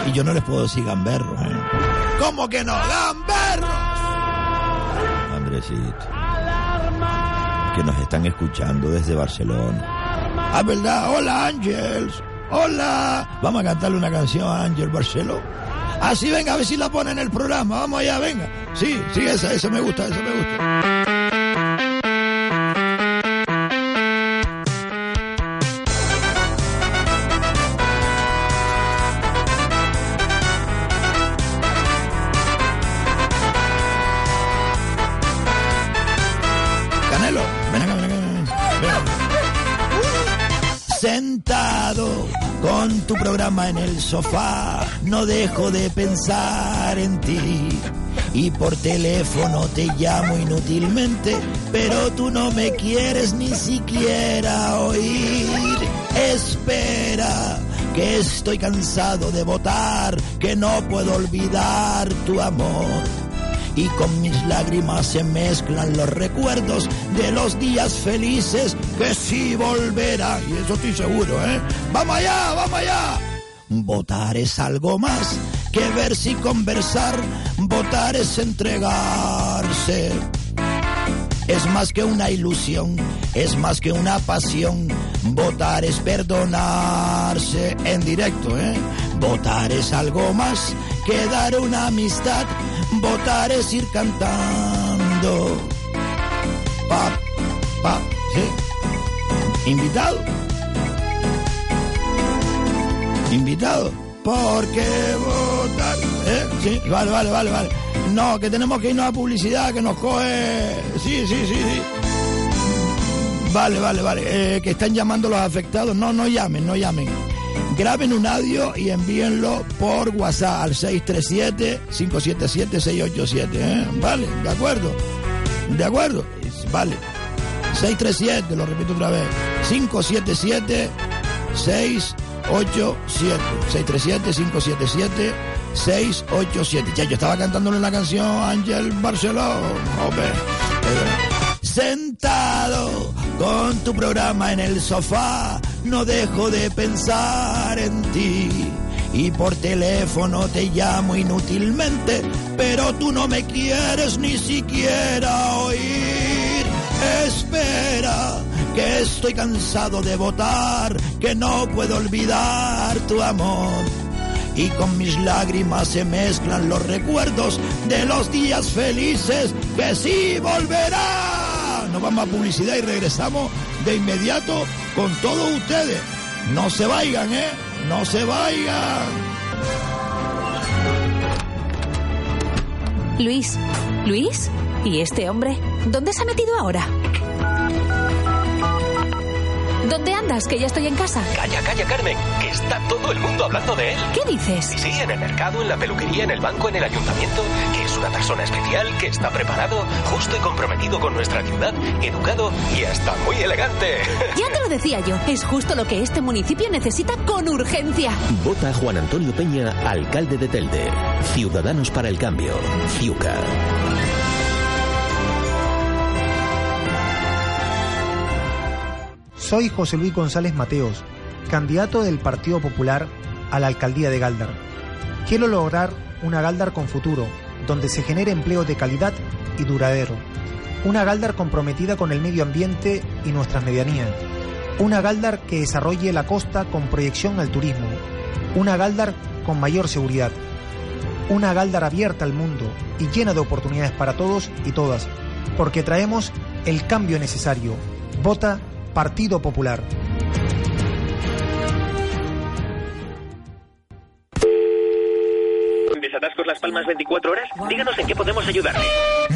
Y yo no les puedo decir gamberros. ¿eh? ¿Cómo que no? ¡Gamberros! Andresito. Que nos están escuchando desde Barcelona. Ah, ¿verdad? Hola, Ángels. Hola. Vamos a cantarle una canción a Ángel Barceló. Así venga, a ver si la pone en el programa. Vamos allá, venga. Sí, sí, esa, esa me gusta, esa me gusta. En el sofá, no dejo de pensar en ti. Y por teléfono te llamo inútilmente, pero tú no me quieres ni siquiera oír. Espera, que estoy cansado de votar, que no puedo olvidar tu amor. Y con mis lágrimas se mezclan los recuerdos de los días felices que sí volverán. Y eso estoy seguro, ¿eh? ¡Vamos allá, vamos allá! Votar es algo más que ver si conversar. Votar es entregarse. Es más que una ilusión, es más que una pasión. Votar es perdonarse en directo, ¿eh? Votar es algo más que dar una amistad. Votar es ir cantando. Pa, pa, ¿sí? Invitado. Invitado. Porque votar. ¿Eh? Sí, vale, vale, vale, vale. No, que tenemos que irnos a publicidad, que nos coge. Sí, sí, sí, sí. Vale, vale, vale. Eh, que están llamando los afectados. No, no llamen, no llamen. Graben un audio y envíenlo por WhatsApp al 637-577-687. ¿eh? Vale, de acuerdo. De acuerdo. Vale. 637, lo repito otra vez. 577 687 637 577 687 Ya yo estaba cantándole la canción Ángel Barceló. Hombre. Eh, Sentado con tu programa en el sofá, no dejo de pensar en ti. Y por teléfono te llamo inútilmente, pero tú no me quieres ni siquiera oír. Espera, que estoy cansado de votar, que no puedo olvidar tu amor. Y con mis lágrimas se mezclan los recuerdos de los días felices que sí volverán. Nos vamos a publicidad y regresamos de inmediato con todos ustedes. No se vayan, ¿eh? No se vayan. Luis, Luis, ¿y este hombre? ¿Dónde se ha metido ahora? ¿Dónde andas? Que ya estoy en casa. Calla, calla, Carmen, que está todo el mundo hablando de él. ¿Qué dices? Sí, sí, en el mercado, en la peluquería, en el banco, en el ayuntamiento, que es una persona especial, que está preparado, justo y comprometido con nuestra ciudad, educado y hasta muy elegante. Ya te lo decía yo, es justo lo que este municipio necesita con urgencia. Vota a Juan Antonio Peña, alcalde de Telde. Ciudadanos para el cambio. Ciuca. Soy José Luis González Mateos, candidato del Partido Popular a la alcaldía de Galdar. Quiero lograr una Galdar con futuro, donde se genere empleo de calidad y duradero. Una Galdar comprometida con el medio ambiente y nuestras medianías. Una Galdar que desarrolle la costa con proyección al turismo. Una Galdar con mayor seguridad. Una Galdar abierta al mundo y llena de oportunidades para todos y todas, porque traemos el cambio necesario. Vota Partido Popular. Las Palmas 24 horas? Díganos en qué podemos ayudarle.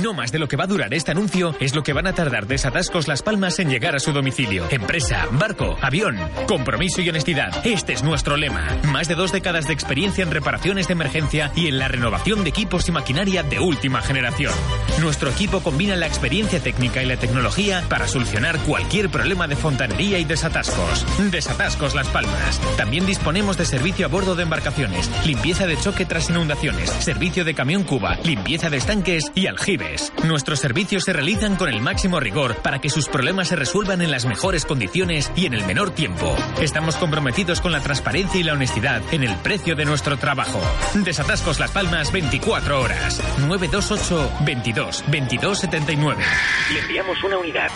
No más de lo que va a durar este anuncio es lo que van a tardar Desatascos Las Palmas en llegar a su domicilio. Empresa, barco, avión, compromiso y honestidad. Este es nuestro lema. Más de dos décadas de experiencia en reparaciones de emergencia y en la renovación de equipos y maquinaria de última generación. Nuestro equipo combina la experiencia técnica y la tecnología para solucionar cualquier problema de fontanería y desatascos. Desatascos Las Palmas. También disponemos de servicio a bordo de embarcaciones, limpieza de choque tras inundaciones, servicio de camión cuba, limpieza de estanques y aljibes. Nuestros servicios se realizan con el máximo rigor para que sus problemas se resuelvan en las mejores condiciones y en el menor tiempo. Estamos comprometidos con la transparencia y la honestidad en el precio de nuestro trabajo. Desatascos Las Palmas 24 horas. 928 22 22 79. Le enviamos una unidad.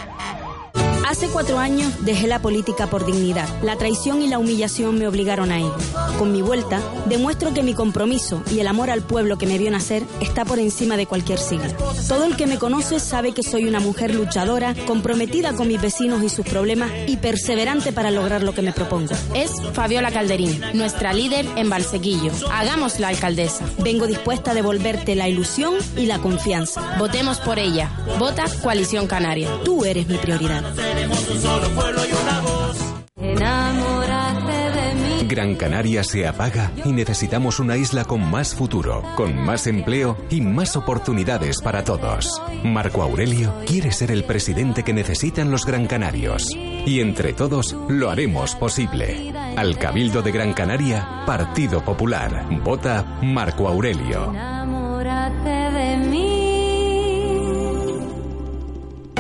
Hace cuatro años dejé la política por dignidad. La traición y la humillación me obligaron a ello. Con mi vuelta, demuestro que mi compromiso y el amor al pueblo que me vio nacer está por encima de cualquier sigla. Todo el que me conoce sabe que soy una mujer luchadora, comprometida con mis vecinos y sus problemas y perseverante para lograr lo que me propongo. Es Fabiola Calderín, nuestra líder en Valsequillo. Hagamos la alcaldesa. Vengo dispuesta a devolverte la ilusión y la confianza. Votemos por ella. Vota Coalición Canaria. Tú eres mi prioridad. Tenemos un solo pueblo y una voz. Enamórate de mí. Gran Canaria se apaga y necesitamos una isla con más futuro, con más empleo y más oportunidades para todos. Marco Aurelio quiere ser el presidente que necesitan los Gran Canarios. Y entre todos lo haremos posible. Al Cabildo de Gran Canaria, Partido Popular. Vota Marco Aurelio. Enamórate de mí.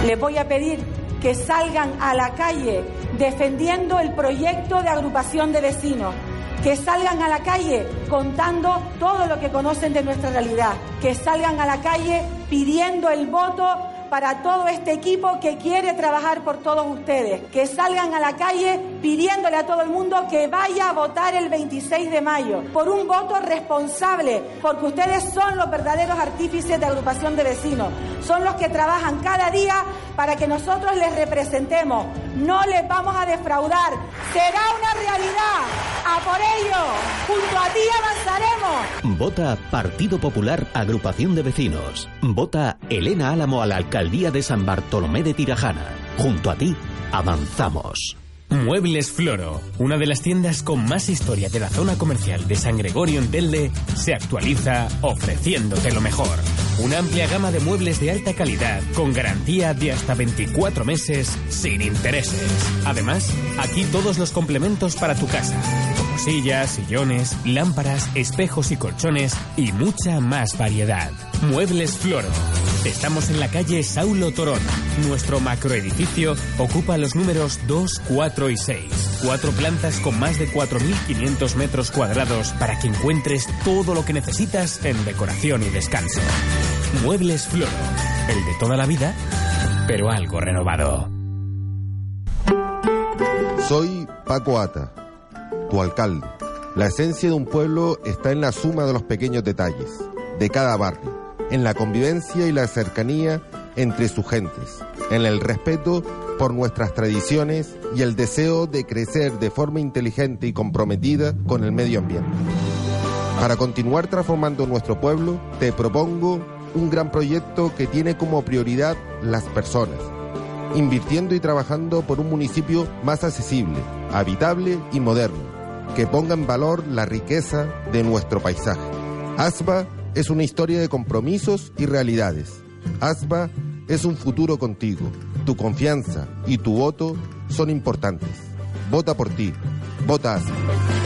Les voy a pedir que salgan a la calle defendiendo el proyecto de agrupación de vecinos, que salgan a la calle contando todo lo que conocen de nuestra realidad, que salgan a la calle pidiendo el voto para todo este equipo que quiere trabajar por todos ustedes, que salgan a la calle pidiéndole a todo el mundo que vaya a votar el 26 de mayo por un voto responsable, porque ustedes son los verdaderos artífices de agrupación de vecinos, son los que trabajan cada día para que nosotros les representemos, no les vamos a defraudar, será una realidad, a por ello, junto a ti avanzaremos. Vota Partido Popular Agrupación de Vecinos. Vota Elena Álamo a la alcaldía de San Bartolomé de Tirajana. Junto a ti, avanzamos. Muebles Floro, una de las tiendas con más historia de la zona comercial de San Gregorio en Telde, se actualiza ofreciéndote lo mejor. Una amplia gama de muebles de alta calidad con garantía de hasta 24 meses sin intereses. Además, aquí todos los complementos para tu casa, sillas, sillones, lámparas, espejos y colchones y mucha más variedad. Muebles Floro. Estamos en la calle Saulo Torón. Nuestro macroedificio ocupa los números 2, 4 y 6. Cuatro plantas con más de 4.500 metros cuadrados para que encuentres todo lo que necesitas en decoración y descanso. Muebles Floro. El de toda la vida, pero algo renovado. Soy Paco Ata, tu alcalde. La esencia de un pueblo está en la suma de los pequeños detalles, de cada barrio, en la convivencia y la cercanía entre sus gentes, en el respeto por nuestras tradiciones y el deseo de crecer de forma inteligente y comprometida con el medio ambiente. Para continuar transformando nuestro pueblo, te propongo un gran proyecto que tiene como prioridad las personas, invirtiendo y trabajando por un municipio más accesible, habitable y moderno, que ponga en valor la riqueza de nuestro paisaje. ASBA es una historia de compromisos y realidades. ASBA es un futuro contigo. Tu confianza y tu voto son importantes. Vota por ti. Vota ASBA.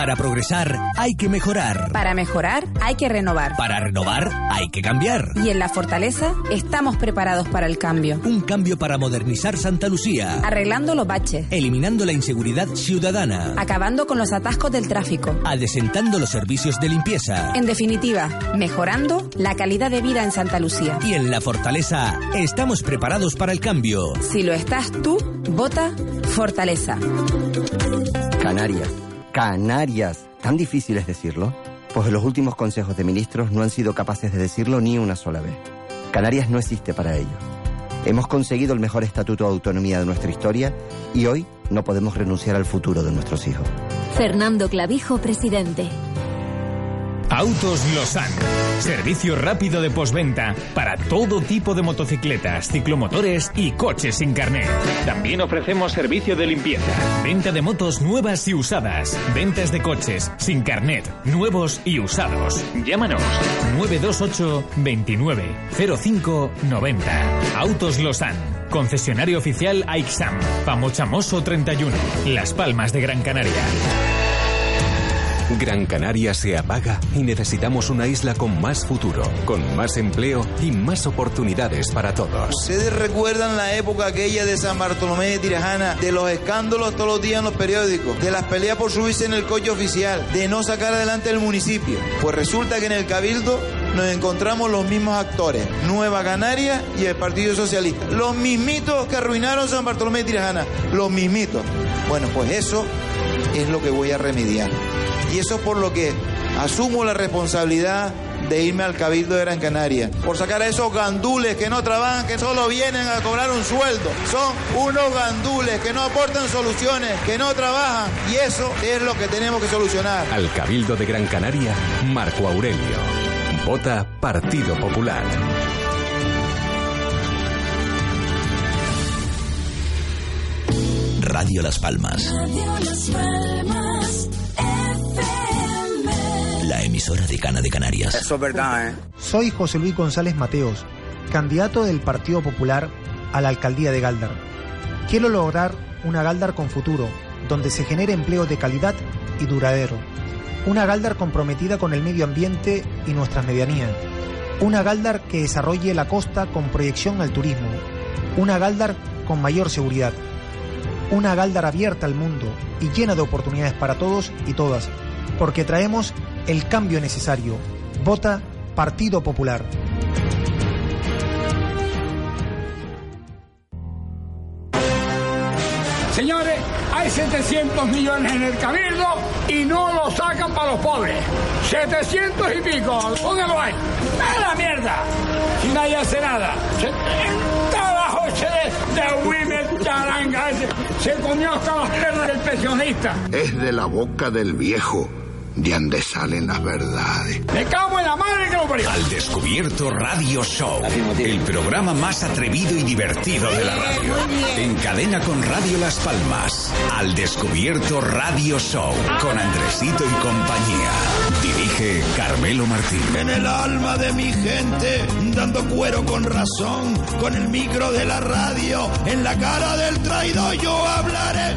Para progresar hay que mejorar. Para mejorar hay que renovar. Para renovar hay que cambiar. Y en la Fortaleza estamos preparados para el cambio. Un cambio para modernizar Santa Lucía. Arreglando los baches. Eliminando la inseguridad ciudadana. Acabando con los atascos del tráfico. Adesentando los servicios de limpieza. En definitiva, mejorando la calidad de vida en Santa Lucía. Y en la Fortaleza estamos preparados para el cambio. Si lo estás tú, vota Fortaleza. Canarias. Canarias. ¿Tan difícil es decirlo? Pues los últimos consejos de ministros no han sido capaces de decirlo ni una sola vez. Canarias no existe para ello. Hemos conseguido el mejor estatuto de autonomía de nuestra historia y hoy no podemos renunciar al futuro de nuestros hijos. Fernando Clavijo, presidente. Autos Losan. Servicio rápido de posventa para todo tipo de motocicletas, ciclomotores y coches sin carnet. También ofrecemos servicio de limpieza, venta de motos nuevas y usadas, ventas de coches sin carnet, nuevos y usados. Llámanos 928 29 05 90. Autos Losan. Concesionario oficial AIXAM. Pamochamoso 31. Las Palmas de Gran Canaria. Gran Canaria se apaga y necesitamos una isla con más futuro, con más empleo y más oportunidades para todos. Ustedes recuerdan la época aquella de San Bartolomé de Tirajana, de los escándalos todos los días en los periódicos, de las peleas por subirse en el coche oficial, de no sacar adelante el municipio. Pues resulta que en el Cabildo nos encontramos los mismos actores, Nueva Canaria y el Partido Socialista. Los mismitos que arruinaron San Bartolomé de Tirajana, los mismitos. Bueno, pues eso es lo que voy a remediar. Y eso es por lo que asumo la responsabilidad de irme al Cabildo de Gran Canaria. Por sacar a esos gandules que no trabajan, que solo vienen a cobrar un sueldo. Son unos gandules que no aportan soluciones, que no trabajan. Y eso es lo que tenemos que solucionar. Al Cabildo de Gran Canaria, Marco Aurelio. Vota Partido Popular. Radio Las Palmas. La emisora de Cana de Canarias. Eso es verdad, ¿eh? Soy José Luis González Mateos, candidato del Partido Popular a la alcaldía de Galdar. Quiero lograr una Galdar con futuro, donde se genere empleo de calidad y duradero. Una Galdar comprometida con el medio ambiente y nuestras medianías. Una Galdar que desarrolle la costa con proyección al turismo. Una Galdar con mayor seguridad. Una Galdar abierta al mundo y llena de oportunidades para todos y todas, porque traemos el cambio necesario. Vota Partido Popular. Señores, hay 700 millones en el cabildo y no lo sacan para los pobres. 700 y pico, póngalo ahí. ¡A la mierda! Si nadie hace nada. Se, en toda noche de, de Wilmer Charanga ese, se comió hasta las perras del pensionista. Es de la boca del viejo de donde salen las verdades. Me cago en la madre que lo parió. Al Descubierto Radio Show, el programa más atrevido y divertido de la radio. En cadena con Radio Las Palmas. Al Descubierto Radio Show, con Andresito y compañía. Dirige Carmelo Martín. En el alma de mi gente, dando cuero con razón, con el micro de la radio, en la cara del traidor yo hablaré.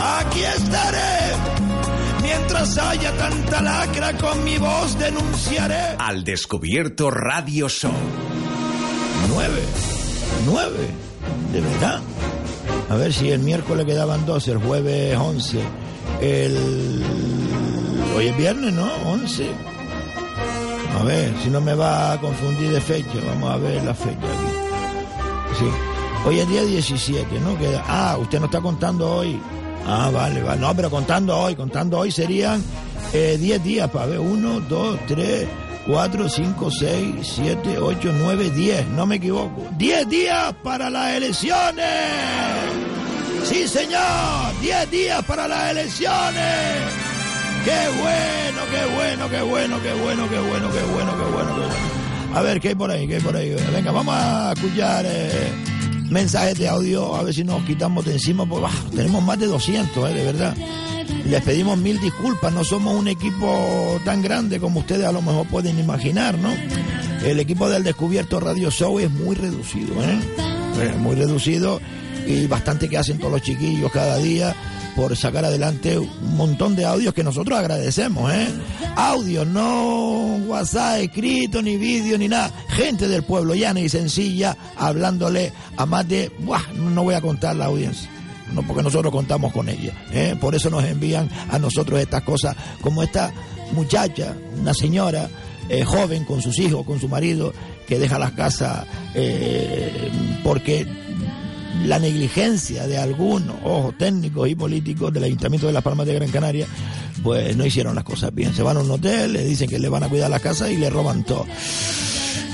Aquí estaré. Mientras haya tanta lacra, con mi voz denunciaré. Al Descubierto Radio Show. Nueve. Nueve. De verdad. A ver si el miércoles quedaban 12, el jueves 11. El. Hoy es viernes, ¿no? 11. A ver, si no me va a confundir de fecha. Vamos a ver la fecha aquí. Sí. Hoy es día 17, ¿no? Queda- ah, usted no está contando hoy. Ah, vale, vale. No, pero contando hoy, contando hoy serían eh, 10 días para ver. 1, 2, 3, 4, 5, 6, 7, 8, 9, 10. No me equivoco. 10 días para las elecciones. Sí, señor. 10 días para las elecciones. Qué bueno, qué bueno, qué bueno, qué bueno, qué bueno, qué bueno, qué bueno, qué bueno. A ver, ¿qué hay por ahí? ¿Qué hay por ahí? Venga, vamos a escuchar eh, mensajes de audio, a ver si nos quitamos de encima, porque bah, tenemos más de 200, eh, de verdad. Les pedimos mil disculpas, no somos un equipo tan grande como ustedes a lo mejor pueden imaginar, ¿no? El equipo del Descubierto Radio Show es muy reducido. Eh, muy reducido y bastante que hacen todos los chiquillos cada día por sacar adelante un montón de audios que nosotros agradecemos, ¿eh? Audios, no WhatsApp escrito, ni vídeo, ni nada. Gente del pueblo llana y sencilla hablándole a más de... Buah, no voy a contar la audiencia. No, porque nosotros contamos con ella. ¿eh? Por eso nos envían a nosotros estas cosas, como esta muchacha, una señora eh, joven con sus hijos, con su marido, que deja las casas eh, porque la negligencia de algunos, ojo, técnicos y políticos del Ayuntamiento de Las Palmas de Gran Canaria, pues no hicieron las cosas bien. Se van a un hotel, le dicen que le van a cuidar la casa y le roban todo.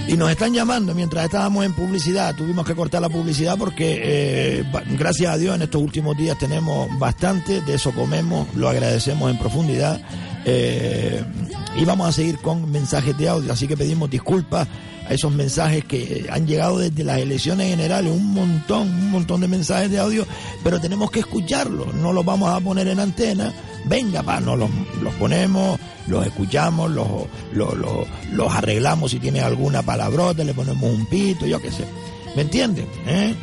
Y nos están llamando mientras estábamos en publicidad. Tuvimos que cortar la publicidad porque, eh, gracias a Dios, en estos últimos días tenemos bastante. De eso comemos, lo agradecemos en profundidad. Eh, y vamos a seguir con mensajes de audio. Así que pedimos disculpas esos mensajes que han llegado desde las elecciones generales. Un montón, un montón de mensajes de audio. Pero tenemos que escucharlos. No los vamos a poner en antena. Venga, pa, no los, los ponemos, los escuchamos, los, los, los, arreglamos si tiene alguna palabrota, le ponemos un pito, yo qué sé. ¿Me entienden? ¿Eh?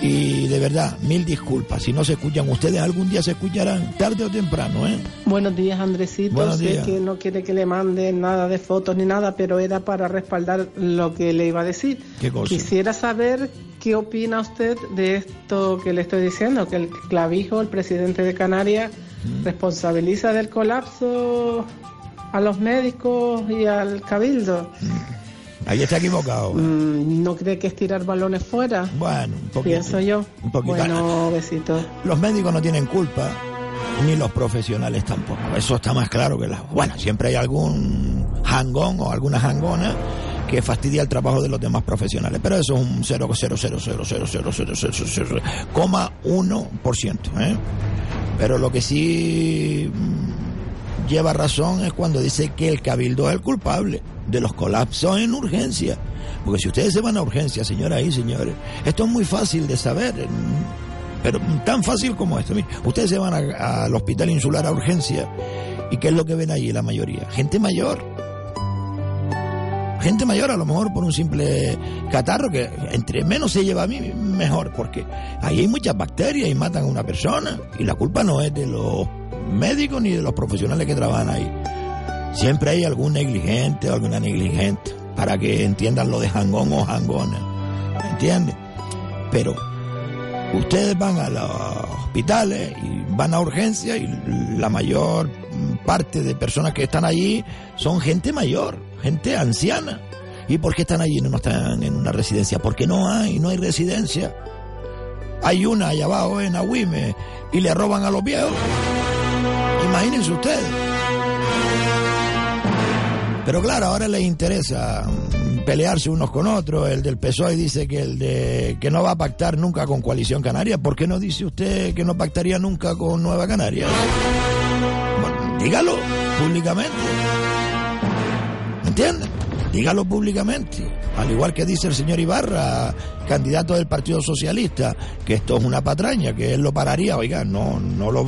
Y de verdad, mil disculpas. Si no se escuchan ustedes, algún día se escucharán, tarde o temprano, ¿eh? Buenos días, Andresito. Buenos sé días. que no quiere que le manden nada de fotos ni nada, pero era para respaldar lo que le iba a decir. ¿Qué cosa? Quisiera saber qué opina usted de esto que le estoy diciendo, que el Clavijo, el presidente de Canarias, Mm. responsabiliza del colapso a los médicos y al cabildo. Ahí está equivocado. Mm, ¿No cree que es tirar balones fuera? Bueno, un poquito. Pienso yo. Un poquito. Bueno, besitos. Los médicos no tienen culpa, ni los profesionales tampoco. Eso está más claro que la... Bueno, siempre hay algún jangón o alguna jangona que fastidia el trabajo de los demás profesionales, pero eso es un 0,0000000,1%. ¿eh? Pero lo que sí mm, lleva razón es cuando dice que el cabildo es el culpable de los colapsos en urgencia. Porque si ustedes se van a urgencia, señoras y señores, esto es muy fácil de saber. pero tan fácil como esto. Ustedes se van al hospital insular a urgencia y ¿qué es lo que ven allí la mayoría? Gente mayor. Gente mayor a lo mejor por un simple catarro que entre menos se lleva a mí mejor porque ahí hay muchas bacterias y matan a una persona y la culpa no es de los médicos ni de los profesionales que trabajan ahí. Siempre hay algún negligente o alguna negligente para que entiendan lo de jangón o jangona. ¿Me entienden? Pero ustedes van a los hospitales y van a urgencia y la mayor parte de personas que están allí son gente mayor, gente anciana. ¿Y por qué están allí y no están en una residencia? Porque no hay, no hay residencia. Hay una allá abajo en Agüime y le roban a los viejos. Imagínense ustedes. Pero claro, ahora les interesa mm, pelearse unos con otros. El del PSOE dice que el de que no va a pactar nunca con Coalición Canaria. ¿Por qué no dice usted que no pactaría nunca con Nueva Canarias? Bueno, dígalo públicamente. ¿Me entienden? Dígalo públicamente. Al igual que dice el señor Ibarra, candidato del Partido Socialista, que esto es una patraña, que él lo pararía. Oiga, no, no lo,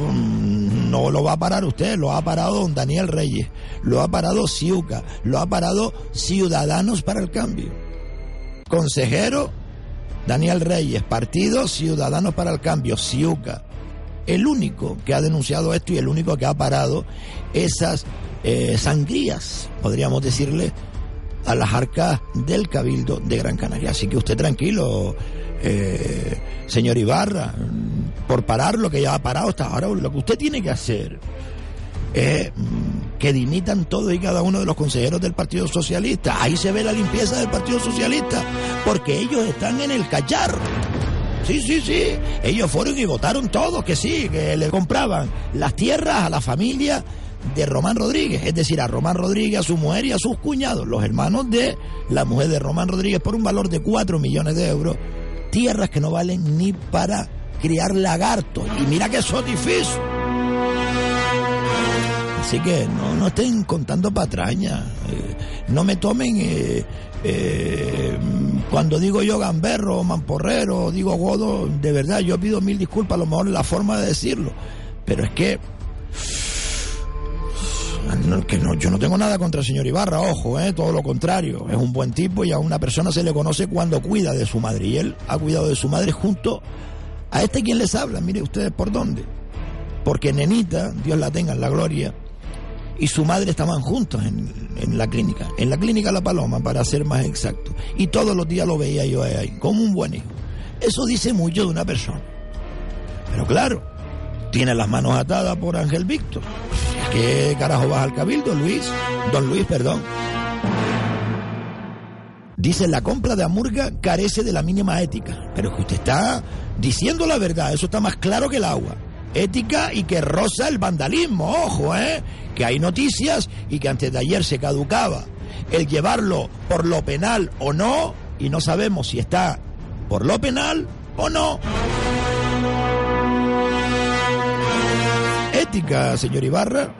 no lo va a parar usted, lo ha parado don Daniel Reyes, lo ha parado Ciuca, lo ha parado Ciudadanos para el Cambio. Consejero Daniel Reyes, Partido Ciudadanos para el Cambio, Ciuca. El único que ha denunciado esto y el único que ha parado esas eh, sangrías, podríamos decirle, a las arcas del Cabildo de Gran Canaria. Así que usted tranquilo, eh, señor Ibarra, por parar lo que ya ha parado hasta ahora, lo que usted tiene que hacer es mm, que dimitan todos y cada uno de los consejeros del Partido Socialista. Ahí se ve la limpieza del Partido Socialista, porque ellos están en el cacharro. Sí, sí, sí. Ellos fueron y votaron todos que sí, que le compraban las tierras a la familia de Román Rodríguez, es decir, a Román Rodríguez, a su mujer y a sus cuñados, los hermanos de la mujer de Román Rodríguez, por un valor de 4 millones de euros, tierras que no valen ni para criar lagartos. Y mira que eso es difícil. Así que no, no estén contando patrañas. Eh, no me tomen eh, eh, cuando digo yo gamberro, mamporrero, digo godo, de verdad yo pido mil disculpas, a lo mejor la forma de decirlo. Pero es que no, que no, yo no tengo nada contra el señor Ibarra, ojo, eh, todo lo contrario. Es un buen tipo y a una persona se le conoce cuando cuida de su madre. Y él ha cuidado de su madre junto a este quien les habla. Mire ustedes por dónde. Porque Nenita, Dios la tenga en la gloria, y su madre estaban juntos en, la clínica, en la clínica La Paloma, para ser más exacto. Y todos los días lo veía yo ahí, como un buen hijo. Eso dice mucho de una persona. Pero claro, tiene las manos atadas por Ángel Víctor. ¿Qué carajo vas al cabildo, Luis? Don Luis, perdón. Dice, la compra de Amurga carece de la mínima ética. Pero que usted está diciendo la verdad, eso está más claro que el agua. Ética y que roza el vandalismo, ojo, ¿eh? Que hay noticias y que antes de ayer se caducaba. El llevarlo por lo penal o no, y no sabemos si está por lo penal o no. Ética, señor Ibarra,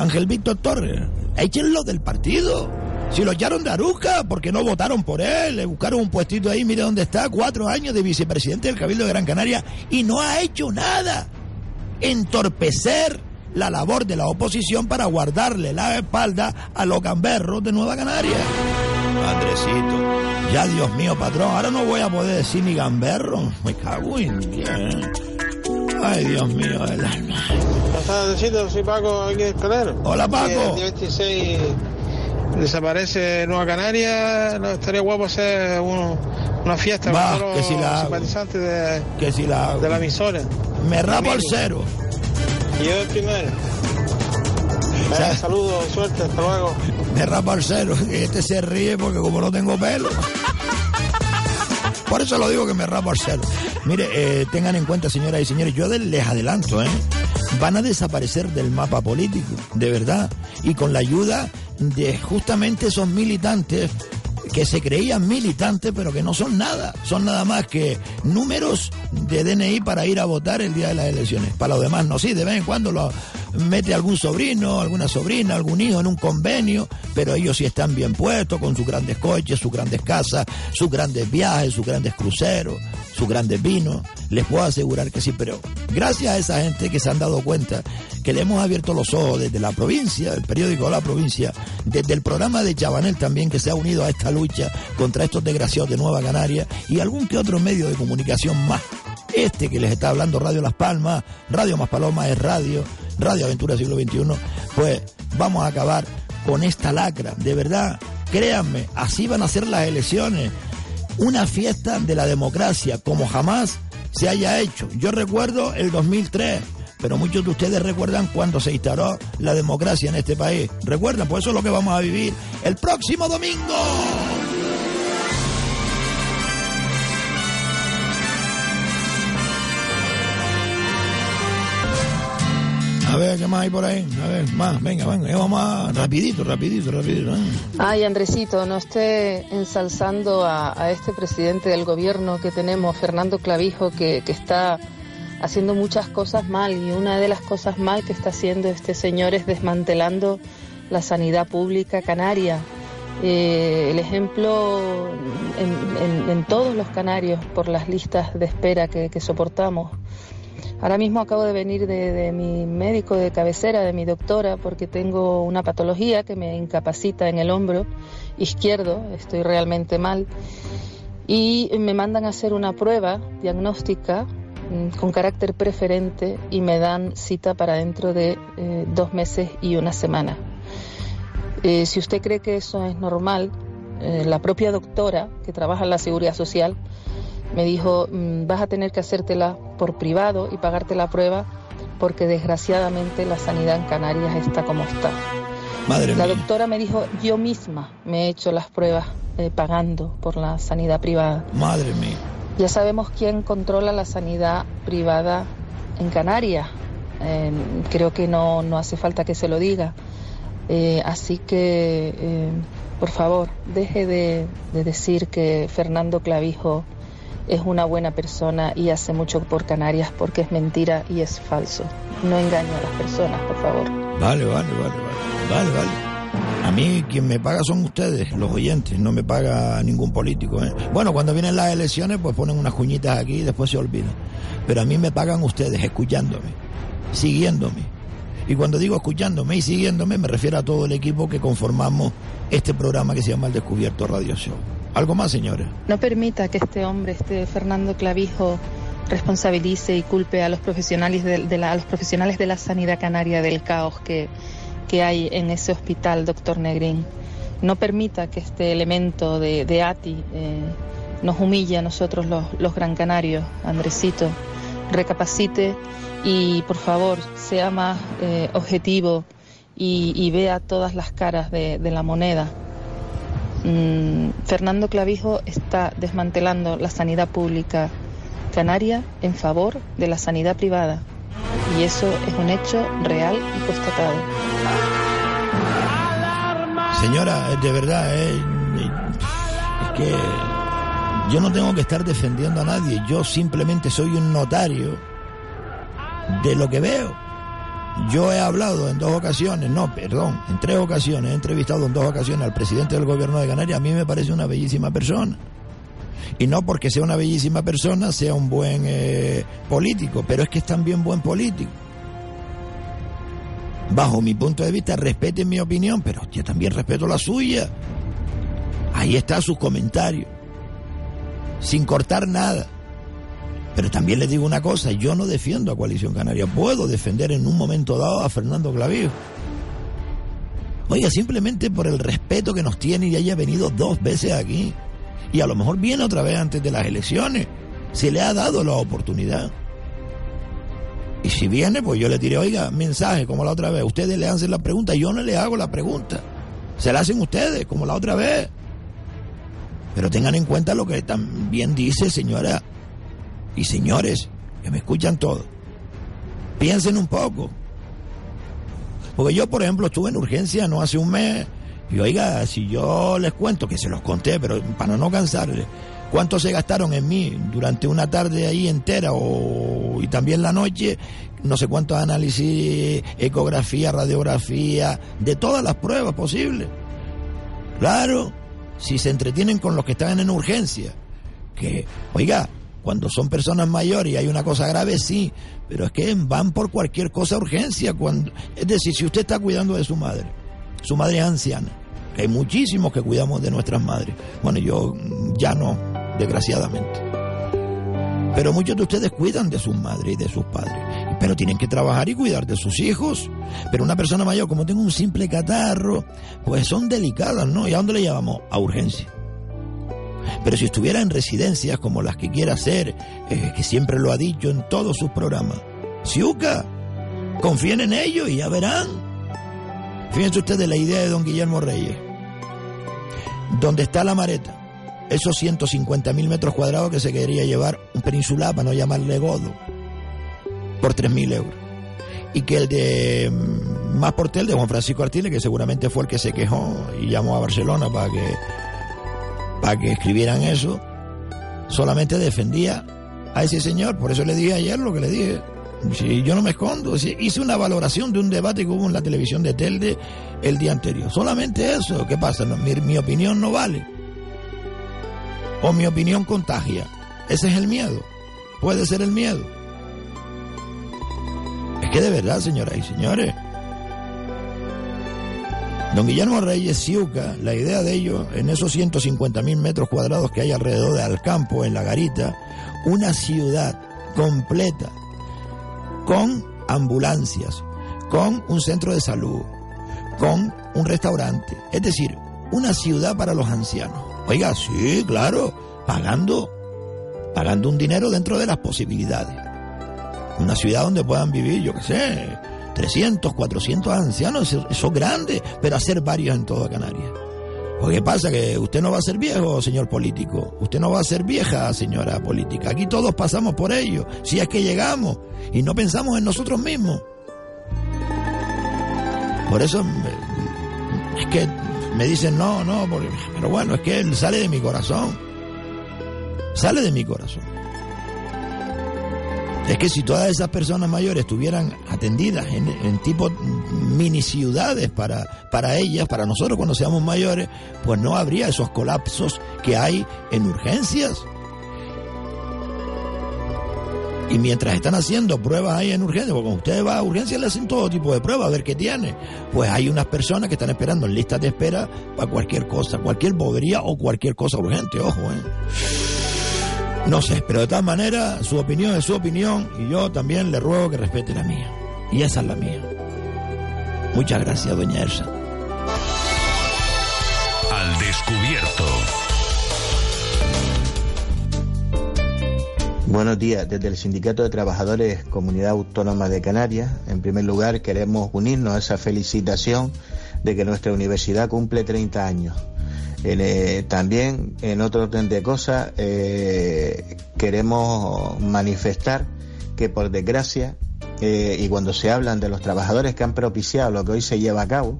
Ángel Víctor Torres, échenlo del partido. Si lo echaron de Aruca porque no votaron por él, le buscaron un puestito ahí, mire dónde está, cuatro años de vicepresidente del Cabildo de Gran Canaria y no ha hecho nada. Entorpecer la labor de la oposición para guardarle la espalda a los gamberros de Nueva Canaria. Andresito, ya Dios mío, patrón, ahora no voy a poder decir ni gamberro. Me cago en. Ay, Dios mío, el alma. Andresito, soy Paco, aquí de Escalero. Hola, Paco. 26 desaparece Nueva Canaria, no, estaría guapo hacer uno, una fiesta Va, con que los si la hago. simpatizantes de, Que si la de la emisora. Me rapo al cero. Y yo el primero. Venga, saludos, suerte, hasta luego. Me rapo al cero. Este se ríe porque como no tengo pelo. Por eso lo digo que me rapo al cero. Mire, eh, tengan en cuenta, señoras y señores, yo de- les adelanto, ¿eh? Van a desaparecer del mapa político, de verdad. Y con la ayuda de justamente esos militantes que se creían militantes, pero que no son nada. Son nada más que números de DNI para ir a votar el día de las elecciones. Para los demás no, sí, de vez en cuando lo mete algún sobrino, alguna sobrina, algún hijo en un convenio, pero ellos sí están bien puestos con sus grandes coches, sus grandes casas, sus grandes viajes, sus grandes cruceros, sus grandes vinos. Les puedo asegurar que sí, pero gracias a esa gente que se han dado cuenta que le hemos abierto los ojos desde la provincia, el periódico La Provincia, desde el programa de Chabanel también que se ha unido a esta lucha contra estos desgraciados de Nueva Canaria y algún que otro medio de comunicación más. Este que les está hablando Radio Las Palmas, Radio Más Paloma es radio, Radio Aventura Siglo XXI, pues vamos a acabar con esta lacra, de verdad, créanme, así van a ser las elecciones, una fiesta de la democracia como jamás se haya hecho. Yo recuerdo el 2003, pero muchos de ustedes recuerdan cuando se instauró la democracia en este país. Recuerdan, pues eso es lo que vamos a vivir el próximo domingo. Ver, ¿qué más hay por ahí? A ver, más, venga, vamos rapidito, rapidito, rapidito. ¿eh? Ay, Andresito, no esté ensalzando a, este presidente del gobierno que tenemos, Fernando Clavijo, que, está haciendo muchas cosas mal y una de las cosas mal que está haciendo este señor es desmantelando la sanidad pública canaria. Eh, el ejemplo en, todos los canarios por las listas de espera que soportamos. Ahora mismo acabo de venir de, mi médico de cabecera, de mi doctora, porque tengo una patología que me incapacita en el hombro izquierdo, estoy realmente mal, y me mandan a hacer una prueba diagnóstica mm, con carácter preferente y me dan cita para dentro de eh, dos meses y una semana. Eh, si usted cree que eso es normal, eh, la propia doctora que trabaja en la seguridad social me dijo, "Mm, vas a tener que hacértela por privado y pagarte la prueba porque desgraciadamente la sanidad en Canarias está como está. Madre la mía. doctora me dijo, yo misma me he hecho las pruebas eh, pagando por la sanidad privada. Madre mía. Ya sabemos quién controla la sanidad privada en Canarias. Eh, creo que no, no hace falta que se lo diga. Eh, así que, por favor, deje de, de decir que Fernando Clavijo es una buena persona y hace mucho por Canarias porque es mentira y es falso. No engañe a las personas, por favor. Vale, vale, vale, vale, vale, vale. A mí quien me paga son ustedes, los oyentes, no me paga ningún político. ¿eh? Bueno, cuando vienen las elecciones, pues ponen unas cuñitas aquí y después se olvidan. Pero a mí me pagan ustedes, escuchándome, siguiéndome. Y cuando digo escuchándome y siguiéndome, me refiero a todo el equipo que conformamos este programa que se llama El Descubierto Radio Show. ¿Algo más, señores? No permita que este hombre, este Fernando Clavijo, responsabilice y culpe a los profesionales de, de la, profesionales de la sanidad canaria del caos que, que hay en ese hospital, doctor Negrín. No permita que este elemento de, de ATI eh, nos humille a nosotros los, los gran canarios. Andresito, recapacite y por favor sea más eh, objetivo y, vea todas las caras de, la moneda. Mm, Fernando Clavijo está desmantelando la sanidad pública canaria en favor de la sanidad privada. Y eso es un hecho real y constatado. Señora, de verdad, eh, es que yo no tengo que estar defendiendo a nadie, yo simplemente soy un notario de lo que veo. Yo he hablado en dos ocasiones, no, perdón, en tres ocasiones, he entrevistado en dos ocasiones al presidente del gobierno de Canarias, a mí me parece una bellísima persona. Y no porque sea una bellísima persona, sea un buen eh, político, pero es que es también buen político. Bajo mi punto de vista, respeten mi opinión, pero yo también respeto la suya. Ahí está sus comentarios, sin cortar nada. Pero también les digo una cosa, yo no defiendo a Coalición Canaria, puedo defender en un momento dado a Fernando Clavijo. Oiga, simplemente por el respeto que nos tiene y haya venido dos veces aquí. Y a lo mejor viene otra vez antes de las elecciones. Se le ha dado la oportunidad. Y si viene, pues yo le diré, oiga, mensaje, como la otra vez. Ustedes le hacen la pregunta, yo no le hago la pregunta. Se la hacen ustedes, como la otra vez. Pero tengan en cuenta lo que también dice señora y señores, que me escuchan todos. Piensen un poco. Porque yo, por ejemplo, estuve en urgencia no hace un mes. Y oiga, si yo les cuento, que se los conté, pero para no cansarles, cuánto se gastaron en mí durante una tarde ahí entera y también la noche, no sé cuántos análisis, ecografía, radiografía, de todas las pruebas posibles. Claro, si se entretienen con los que están en urgencia, que, oiga, cuando son personas mayores y hay una cosa grave, sí, pero es que van por cualquier cosa urgencia. Cuando, es decir, si usted está cuidando de su madre, su madre es anciana, que hay muchísimos que cuidamos de nuestras madres. Bueno, yo ya no, desgraciadamente. Pero muchos de ustedes cuidan de sus madres y de sus padres. Pero tienen que trabajar y cuidar de sus hijos. Pero una persona mayor, como tengo un simple catarro, pues son delicadas, ¿no? ¿Y a dónde le llamamos? A urgencia. Pero si estuviera en residencias como las que quiera hacer, eh, que siempre lo ha dicho en todos sus programas, Siuca, confíen en ellos y ya verán. Fíjense ustedes la idea de don Guillermo Reyes. Donde está la mareta, esos 150 mil metros cuadrados que se quería llevar un peninsular, para no llamarle Godo, por 3 mil euros. Y que el de mm, más portel de Juan Francisco Artiles, que seguramente fue el que se quejó y llamó a Barcelona para que para que escribieran eso, solamente defendía a ese señor. Por eso le dije ayer lo que le dije. Si yo no me escondo, si hice una valoración de un debate que hubo en la televisión de Telde el día anterior. Solamente eso. ¿Qué pasa? No, mi, mi opinión no vale. O mi opinión contagia. Ese es el miedo. Puede ser el miedo. Es que de verdad, señoras y señores, Don Guillermo Reyes Ciuca, la idea de ello, en esos 150 mil metros cuadrados que hay alrededor de Alcampo, en la Garita, una ciudad completa, con ambulancias, con un centro de salud, con un restaurante, es decir, una ciudad para los ancianos. Oiga, sí, claro, pagando, pagando un dinero dentro de las posibilidades. Una ciudad donde puedan vivir, yo qué sé, 300, 400 ancianos, eso es grande, pero hacer varios en toda Canarias. ¿O qué pasa? Que usted no va a ser viejo, señor político. Usted no va a ser vieja, señora política. Aquí todos pasamos por ello. Si es que llegamos y no pensamos en nosotros mismos. Por eso es que me dicen no, no, pero bueno, es que él sale de mi corazón. Sale de mi corazón. Es que si todas esas personas mayores estuvieran atendidas en, en tipo mini ciudades para, para ellas, para nosotros cuando seamos mayores, pues no habría esos colapsos que hay en urgencias. Y mientras están haciendo pruebas ahí en urgencia, porque cuando usted va a urgencia le hacen todo tipo de pruebas a ver qué tiene. Pues hay unas personas que están esperando en listas de espera para cualquier cosa, cualquier bobería o cualquier cosa urgente, ojo, ¿eh? No sé, pero de todas maneras, su opinión es su opinión y yo también le ruego que respete la mía. Y esa es la mía. Muchas gracias, doña Elsa. Al descubierto. Buenos días, desde el Sindicato de Trabajadores Comunidad Autónoma de Canarias, en primer lugar queremos unirnos a esa felicitación de que nuestra universidad cumple 30 años. Eh, también, en otro orden de cosas, eh, queremos manifestar que, por desgracia, eh, y cuando se hablan de los trabajadores que han propiciado lo que hoy se lleva a cabo,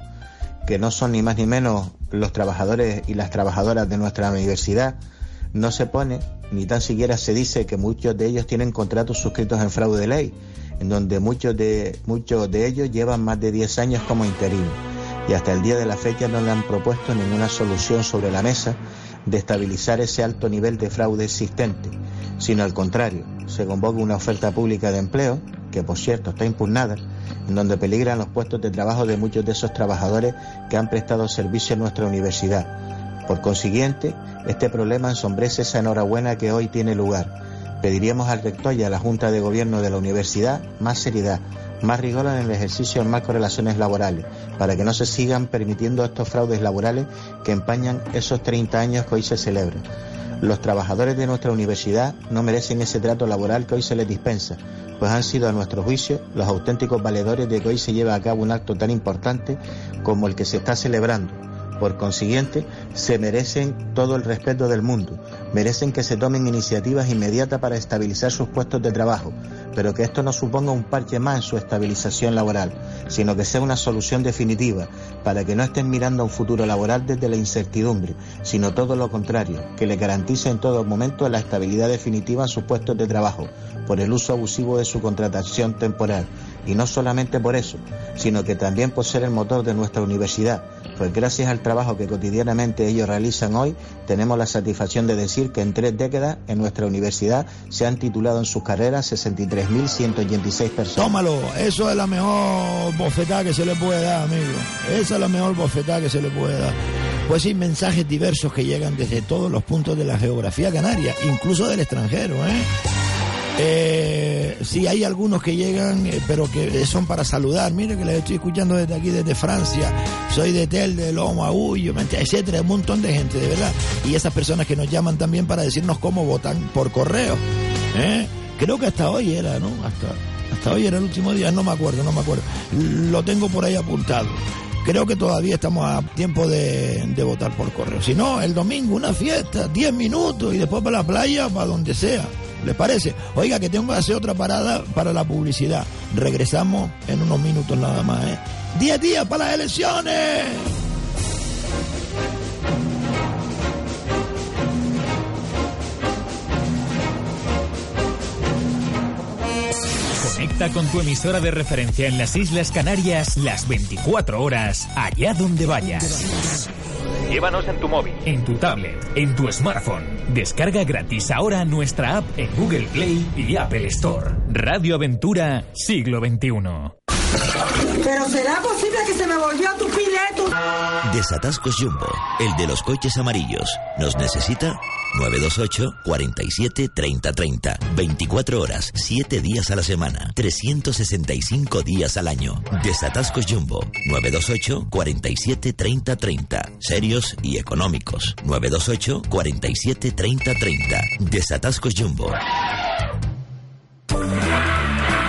que no son ni más ni menos los trabajadores y las trabajadoras de nuestra universidad, no se pone, ni tan siquiera se dice que muchos de ellos tienen contratos suscritos en fraude de ley, en donde muchos de, muchos de ellos llevan más de 10 años como interinos y hasta el día de la fecha no le han propuesto ninguna solución sobre la mesa de estabilizar ese alto nivel de fraude existente, sino al contrario, se convoca una oferta pública de empleo, que por cierto está impugnada, en donde peligran los puestos de trabajo de muchos de esos trabajadores que han prestado servicio en nuestra universidad. Por consiguiente, este problema ensombrece esa enhorabuena que hoy tiene lugar. Pediríamos al rector y a la Junta de Gobierno de la universidad más seriedad, más rigor en el ejercicio de relaciones laborales, para que no se sigan permitiendo estos fraudes laborales que empañan esos 30 años que hoy se celebran. Los trabajadores de nuestra universidad no merecen ese trato laboral que hoy se les dispensa, pues han sido a nuestro juicio los auténticos valedores de que hoy se lleve a cabo un acto tan importante como el que se está celebrando por consiguiente, se merecen todo el respeto del mundo, merecen que se tomen iniciativas inmediatas para estabilizar sus puestos de trabajo, pero que esto no suponga un parche más en su estabilización laboral, sino que sea una solución definitiva, para que no estén mirando a un futuro laboral desde la incertidumbre, sino todo lo contrario, que le garantice en todo momento la estabilidad definitiva en sus puestos de trabajo, por el uso abusivo de su contratación temporal. Y no solamente por eso, sino que también por ser el motor de nuestra universidad, pues gracias al trabajo que cotidianamente ellos realizan hoy, tenemos la satisfacción de decir que en tres décadas en nuestra universidad se han titulado en sus carreras 63.186 personas. Tómalo, eso es la mejor bofetada que se le puede dar, amigo. Esa es la mejor bofetada que se le puede dar. Pues hay mensajes diversos que llegan desde todos los puntos de la geografía canaria, incluso del extranjero, ¿eh? Eh, sí, hay algunos que llegan, eh, pero que son para saludar. Mire que les estoy escuchando desde aquí, desde Francia. Soy de Tel, de Lomo, Agullo, etcétera. Un montón de gente, de verdad. Y esas personas que nos llaman también para decirnos cómo votan por correo. ¿eh? Creo que hasta hoy era, ¿no? Hasta, hasta hoy era el último día, no me acuerdo, no me acuerdo. Lo tengo por ahí apuntado. Creo que todavía estamos a tiempo de, votar por correo. Si no, el domingo una fiesta, 10 minutos y después para la playa, para donde sea. ¿Les parece? Oiga, que tengo que hacer otra parada para la publicidad. Regresamos en unos minutos nada más, ¿eh? ¡Diez días para las elecciones! Conecta con tu emisora de referencia en las Islas Canarias las 24 horas, allá donde vayas. Llévanos en tu móvil, en tu tablet, en tu smartphone. Descarga gratis ahora nuestra app en Google Play y Apple Store. Radio Aventura, siglo XXI. Pero será posible que se me volvió tu pileto. Desatascos Jumbo, el de los coches amarillos. ¿Nos necesita? 928 47 30 30. 24 horas, 7 días a la semana, 365 días al año. Desatascos Jumbo, 928 47 30 30. Serios y económicos. 928 47 30 30. Desatascos Jumbo.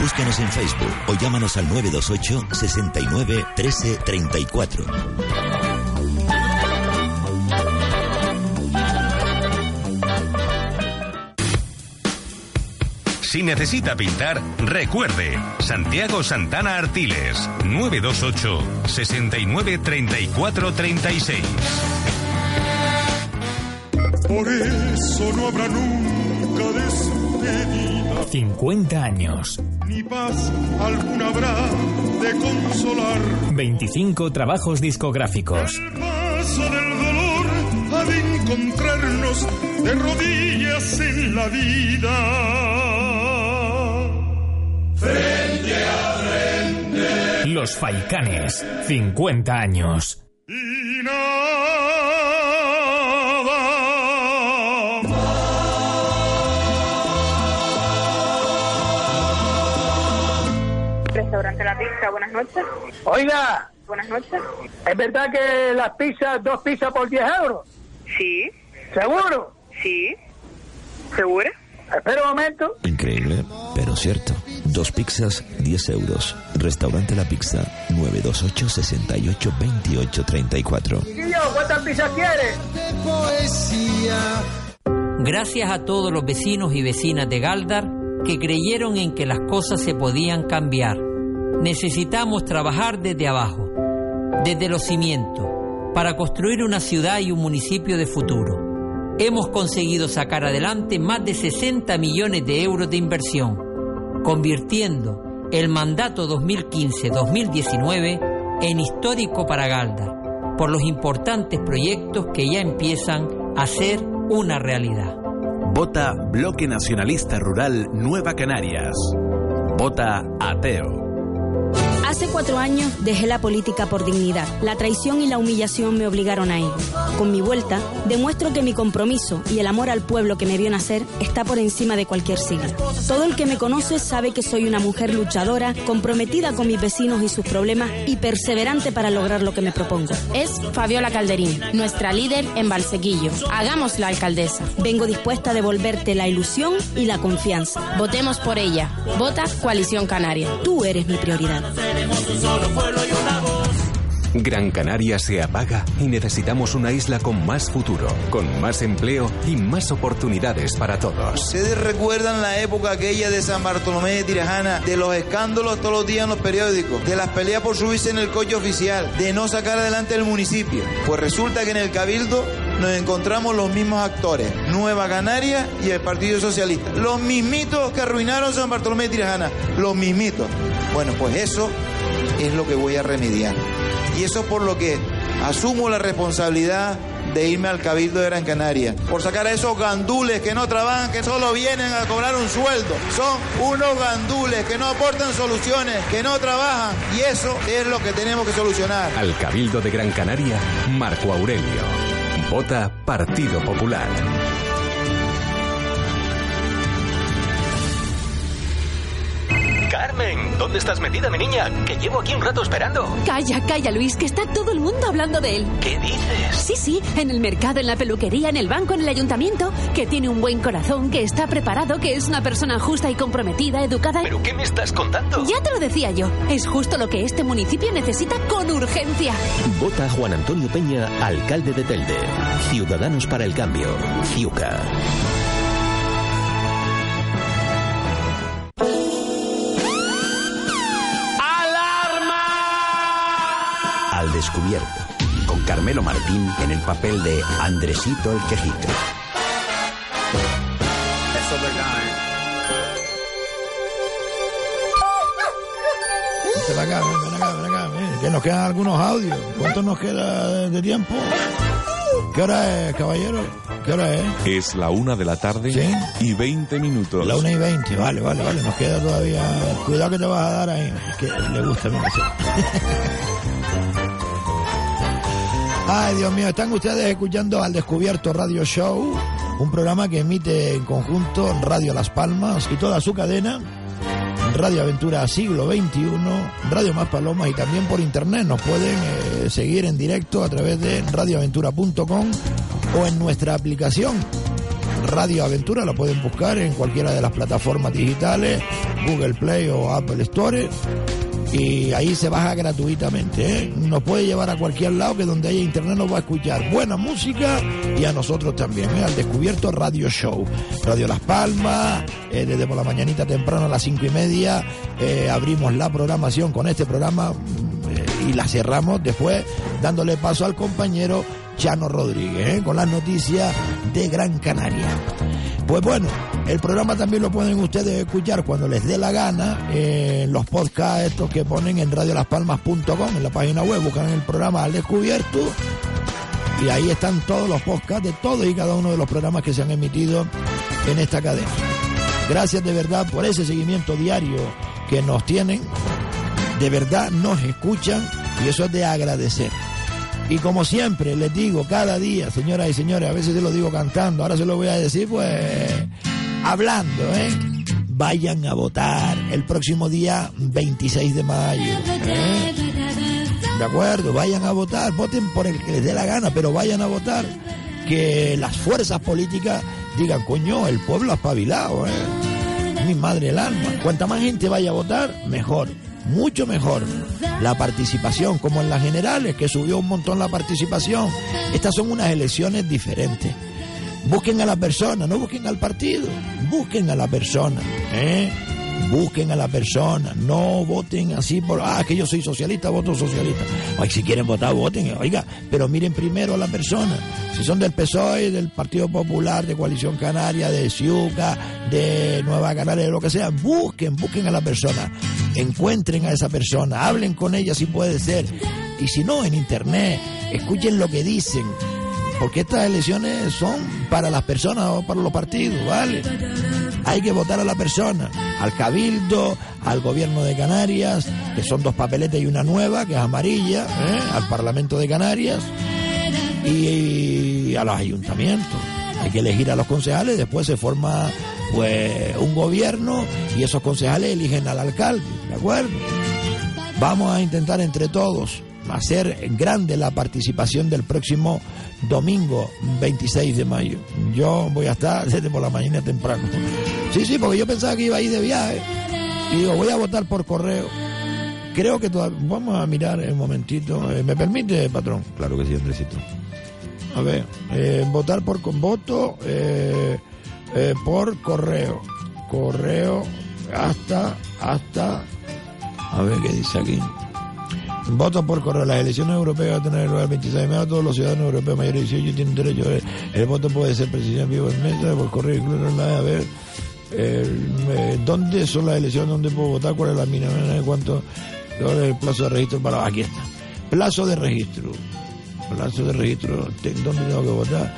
Búscanos en Facebook o llámanos al 928 69 13 34. Si necesita pintar, recuerde, Santiago Santana Artiles, 928 69 34 36. Por eso no habrá nunca despedida, 50 años. ni paz alguna habrá de consolar. 25 trabajos discográficos. Paso del dolor ha de encontrarnos de rodillas en la vida. Frente a frente. Los Faicanes. 50 años. Y nada Restaurante La Pizza, buenas noches. Oiga, Buenas noches. ¿es verdad que las pizzas, dos pizzas por 10 euros? Sí. ¿Seguro? Sí. ¿Segura? Espera un momento. Increíble, pero cierto. Dos pizzas, 10 euros. Restaurante La Pizza, 928 68 28 34. Chiquillo, ¿cuántas pizzas quieres? Gracias a todos los vecinos y vecinas de Galdar que creyeron en que las cosas se podían cambiar. Necesitamos trabajar desde abajo, desde los cimientos, para construir una ciudad y un municipio de futuro. Hemos conseguido sacar adelante más de 60 millones de euros de inversión, convirtiendo el mandato 2015-2019 en histórico para Galdar, por los importantes proyectos que ya empiezan a ser una realidad. Vota Bloque Nacionalista Rural Nueva Canarias. Vota Ateo. Hace cuatro años dejé la política por dignidad. La traición y la humillación me obligaron a ello. Con mi vuelta, demuestro que mi compromiso y el amor al pueblo que me vio nacer está por encima de cualquier sigla. Todo el que me conoce sabe que soy una mujer luchadora, comprometida con mis vecinos y sus problemas y perseverante para lograr lo que me propongo. Es Fabiola Calderín, nuestra líder en Valsequillo. Hagamos la alcaldesa. Vengo dispuesta a devolverte la ilusión y la confianza. Votemos por ella. Vota Coalición Canaria. Tú eres mi prioridad. Gran Canaria se apaga y necesitamos una isla con más futuro, con más empleo y más oportunidades para todos. ¿Ustedes recuerdan la época aquella de San Bartolomé de Tirajana, de los escándalos todos los días en los periódicos, de las peleas por subirse en el coche oficial, de no sacar adelante el municipio? Pues resulta que en el Cabildo nos encontramos los mismos actores, Nueva Canaria y el Partido Socialista. Los mismitos que arruinaron San Bartolomé de Tirajana, los mismitos. Bueno, pues eso es lo que voy a remediar. Y eso por lo que asumo la responsabilidad de irme al Cabildo de Gran Canaria, por sacar a esos gandules que no trabajan, que solo vienen a cobrar un sueldo. Son unos gandules que no aportan soluciones, que no trabajan. Y eso es lo que tenemos que solucionar. Al Cabildo de Gran Canaria, Marco Aurelio. Vota Partido Popular. Carmen, ¿dónde estás metida, mi niña? Que llevo aquí un rato esperando. Calla, calla, Luis, que está todo el mundo hablando de él. ¿Qué dices? Sí, sí, en el mercado, en la peluquería, en el banco, en el ayuntamiento, que tiene un buen corazón, que está preparado, que es una persona justa y comprometida, educada. ¿Pero qué me estás contando? Ya te lo decía yo, es justo lo que este municipio necesita con urgencia. Vota a Juan Antonio Peña, alcalde de Telde. Ciudadanos para el Cambio. Ciuca. Descubierto, con Carmelo Martín en el papel de Andresito el Quejito. ¿eh? Para acá, ven acá, ven acá, ven, que nos quedan algunos audios. ¿Cuánto nos queda de, tiempo? ¿Qué hora es, caballero? ¿Qué hora es? Es la una de la tarde y 20 minutos. La una y 20, vale, vale, vale. Nos queda todavía. Cuidado que te vas a dar ahí. Es que le gusta a mí eso. Ay, Dios mío, están ustedes escuchando al Descubierto Radio Show, un programa que emite en conjunto Radio Las Palmas y toda su cadena, Radio Aventura Siglo XXI, Radio Más Palomas y también por internet. Nos pueden eh, seguir en directo a través de radioaventura.com o en nuestra aplicación. Radio Aventura la pueden buscar en cualquiera de las plataformas digitales, Google Play o Apple Store y ahí se baja gratuitamente. ¿eh? Nos puede llevar a cualquier lado que donde haya internet nos va a escuchar buena música y a nosotros también. ¿eh? Al descubierto Radio Show, Radio Las Palmas, eh, desde por la mañanita temprano a las cinco y media abrimos la programación con este programa y la cerramos después dándole paso al compañero Chano Rodríguez con las noticias de Gran Canaria. Pues bueno, el programa también lo pueden ustedes escuchar cuando les dé la gana en los podcasts estos que ponen en radiolaspalmas.com, en la página web, buscan el programa al descubierto y ahí están todos los podcasts de todos y cada uno de los programas que se han emitido en esta cadena. Gracias de verdad por ese seguimiento diario que nos tienen. De verdad nos escuchan y eso es de agradecer. Y como siempre les digo cada día, señoras y señores, a veces se lo digo cantando, ahora se lo voy a decir pues hablando, ¿eh? Vayan a votar el próximo día 26 de mayo. ¿eh? De acuerdo, vayan a votar, voten por el que les dé la gana, pero vayan a votar. Que las fuerzas políticas digan, coño, el pueblo ha espabilado, ¿eh? Mi madre el alma. Cuanta más gente vaya a votar, mejor mucho mejor la participación, como en las generales, que subió un montón la participación. Estas son unas elecciones diferentes. Busquen a la persona, no busquen al partido, busquen a la persona, ¿eh? Busquen a la persona, no voten así por, ah, que yo soy socialista, voto socialista. Ay, si quieren votar, voten, oiga, pero miren primero a la persona. Si son del PSOE, del Partido Popular, de Coalición Canaria, de Ciuca, de Nueva Canaria, de lo que sea, busquen, busquen a la persona. Encuentren a esa persona, hablen con ella si puede ser. Y si no, en internet, escuchen lo que dicen. Porque estas elecciones son para las personas o para los partidos, ¿vale? Hay que votar a la persona, al cabildo, al gobierno de Canarias, que son dos papeletas y una nueva, que es amarilla, ¿eh? al Parlamento de Canarias y a los ayuntamientos. Hay que elegir a los concejales, después se forma pues un gobierno y esos concejales eligen al alcalde, ¿de acuerdo? Vamos a intentar entre todos hacer grande la participación del próximo domingo 26 de mayo. Yo voy a estar desde por la mañana temprano. Sí, sí, porque yo pensaba que iba a ir de viaje. Y digo, voy a votar por correo. Creo que todavía... Vamos a mirar un momentito. Eh, ¿Me permite, patrón? Claro que sí, Andresito. A ver, eh, votar por con voto eh, eh, por correo. Correo hasta, hasta... A ver qué dice aquí. Voto por correo. Las elecciones europeas van a tener lugar el 26 de mayo. Todos los ciudadanos europeos mayores de 18 tienen derecho. El, el voto puede ser presidente vivo en mesa, por correo, incluso la a ver. Eh, ¿Dónde son las elecciones? ¿Dónde puedo votar? ¿Cuál es la mínima? ¿Cuánto? ¿Cuál es el plazo de registro para.? Aquí está. Plazo de registro. Plazo de registro. ¿Dónde tengo que votar?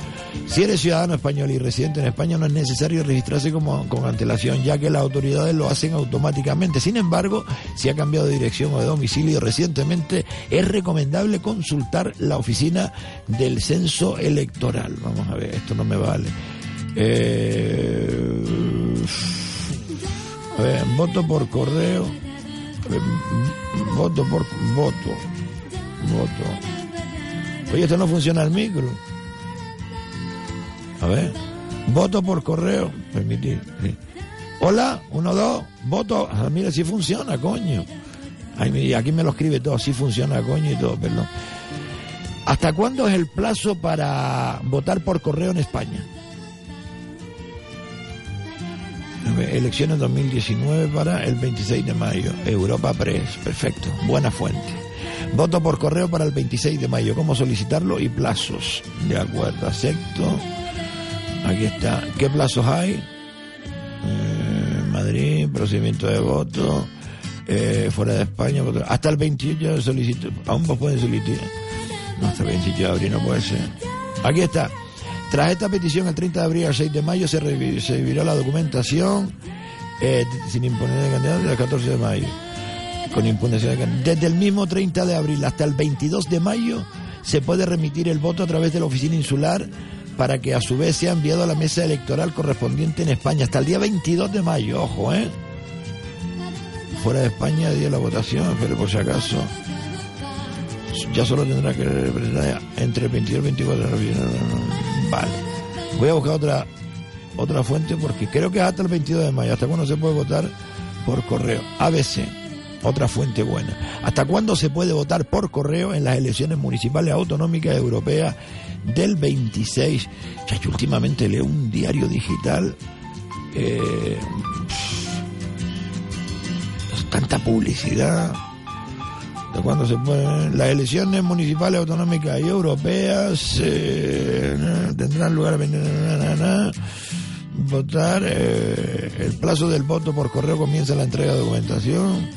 Si eres ciudadano español y residente en España no es necesario registrarse como, con antelación, ya que las autoridades lo hacen automáticamente. Sin embargo, si ha cambiado de dirección o de domicilio recientemente, es recomendable consultar la oficina del censo electoral. Vamos a ver, esto no me vale. Eh, a ver, voto por correo. Voto por voto. Voto. Oye, esto no funciona el micro. A ver, voto por correo, permitir. Sí. Hola, uno, dos, voto. Ah, mira, si funciona, coño. Ay, aquí me lo escribe todo, si funciona, coño y todo, perdón. ¿Hasta cuándo es el plazo para votar por correo en España? Elecciones 2019 para el 26 de mayo. Europa Press, perfecto, buena fuente. Voto por correo para el 26 de mayo. ¿Cómo solicitarlo? Y plazos. De acuerdo, acepto. Aquí está. ¿Qué plazos hay? Eh, Madrid, procedimiento de voto. Eh, fuera de España. Hasta el 28 de solicito. Aún vos pueden solicitar. No, hasta el 28 de abril no puede ser. Aquí está. Tras esta petición, el 30 de abril al 6 de mayo se recibirá la documentación eh, sin imponer de candidato del 14 de mayo. Con impugnación de candidato. Desde el mismo 30 de abril hasta el 22 de mayo se puede remitir el voto a través de la oficina insular para que a su vez sea enviado a la mesa electoral correspondiente en España hasta el día 22 de mayo, ojo, ¿eh? Fuera de España, de la votación, pero por si acaso ya solo tendrá que representar entre el 22 y el 24 de. Vale. Voy a buscar otra otra fuente porque creo que hasta el 22 de mayo, hasta cuándo se puede votar por correo. ABC, otra fuente buena. ¿Hasta cuándo se puede votar por correo en las elecciones municipales autonómicas europeas del 26? Chacho, últimamente leo un diario digital. Eh, tanta publicidad. ¿De cuándo se pueden? Las elecciones municipales autonómicas y europeas eh, tendrán lugar a votar. Eh, el plazo del voto por correo comienza la entrega de documentación.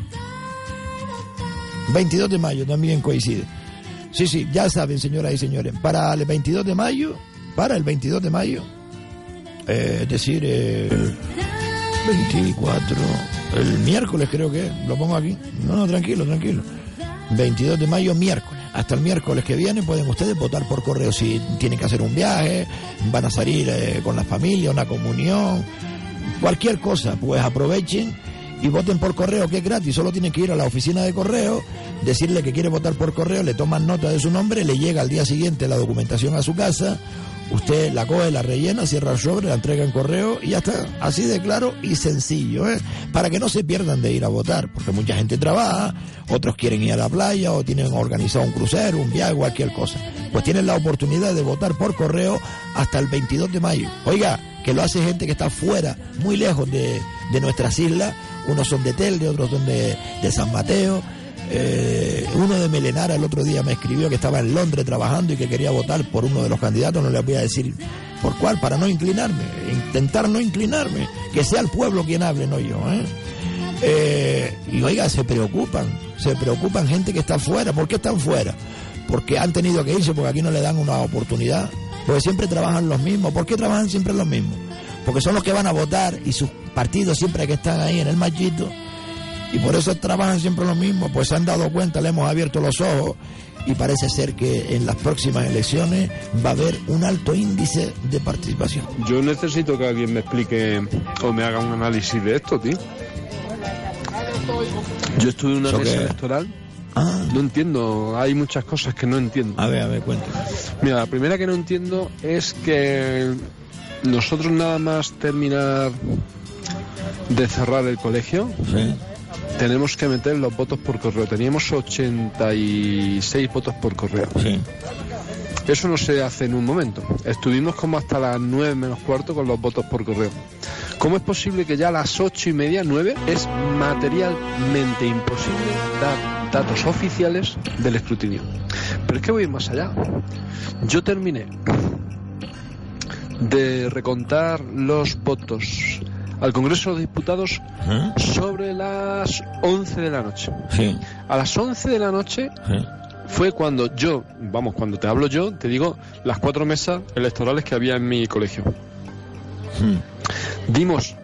22 de mayo también coincide. Sí, sí, ya saben, señoras y señores, para el 22 de mayo, para el 22 de mayo, eh, es decir, eh, 24, el miércoles creo que, lo pongo aquí. No, no, tranquilo, tranquilo. 22 de mayo, miércoles. Hasta el miércoles que viene pueden ustedes votar por correo si tienen que hacer un viaje, van a salir eh, con la familia, una comunión, cualquier cosa, pues aprovechen y voten por correo, que es gratis. Solo tienen que ir a la oficina de correo, decirle que quiere votar por correo, le toman nota de su nombre, le llega al día siguiente la documentación a su casa, usted la coge, la rellena, cierra el sobre, la entrega en correo y ya está. Así de claro y sencillo, ¿eh? Para que no se pierdan de ir a votar, porque mucha gente trabaja, otros quieren ir a la playa o tienen organizado un crucero, un viaje, cualquier cosa. Pues tienen la oportunidad de votar por correo hasta el 22 de mayo. Oiga, que lo hace gente que está fuera, muy lejos de, de nuestras islas. Unos son de Telde, otros son de, San Mateo. Eh, uno de Melenara el otro día me escribió que estaba en Londres trabajando y que quería votar por uno de los candidatos. No le voy a decir por cuál, para no inclinarme, intentar no inclinarme, que sea el pueblo quien hable, no yo. ¿eh? Eh, y oiga, se preocupan, se preocupan gente que está fuera. ¿Por qué están fuera? Porque han tenido que irse, porque aquí no le dan una oportunidad. Porque siempre trabajan los mismos. ¿Por qué trabajan siempre los mismos? Porque son los que van a votar y sus partidos siempre que están ahí en el machito. Y por eso trabajan siempre los mismos. Pues se han dado cuenta, le hemos abierto los ojos y parece ser que en las próximas elecciones va a haber un alto índice de participación. Yo necesito que alguien me explique o me haga un análisis de esto, tío. Yo estuve en una ¿Eso mesa electoral. Ah. No entiendo, hay muchas cosas que no entiendo. A ver, a ver, cuéntame. Mira, la primera que no entiendo es que nosotros nada más terminar de cerrar el colegio, tenemos que meter los votos por correo. Teníamos 86 votos por correo. Eso no se hace en un momento. Estuvimos como hasta las 9 menos cuarto con los votos por correo. ¿Cómo es posible que ya a las 8 y media, 9, es materialmente imposible dar datos oficiales del escrutinio? Pero es que voy más allá. Yo terminé de recontar los votos al Congreso de los Diputados sobre las 11 de la noche. A las 11 de la noche fue cuando yo, vamos, cuando te hablo yo, te digo las cuatro mesas electorales que había en mi colegio. Dimos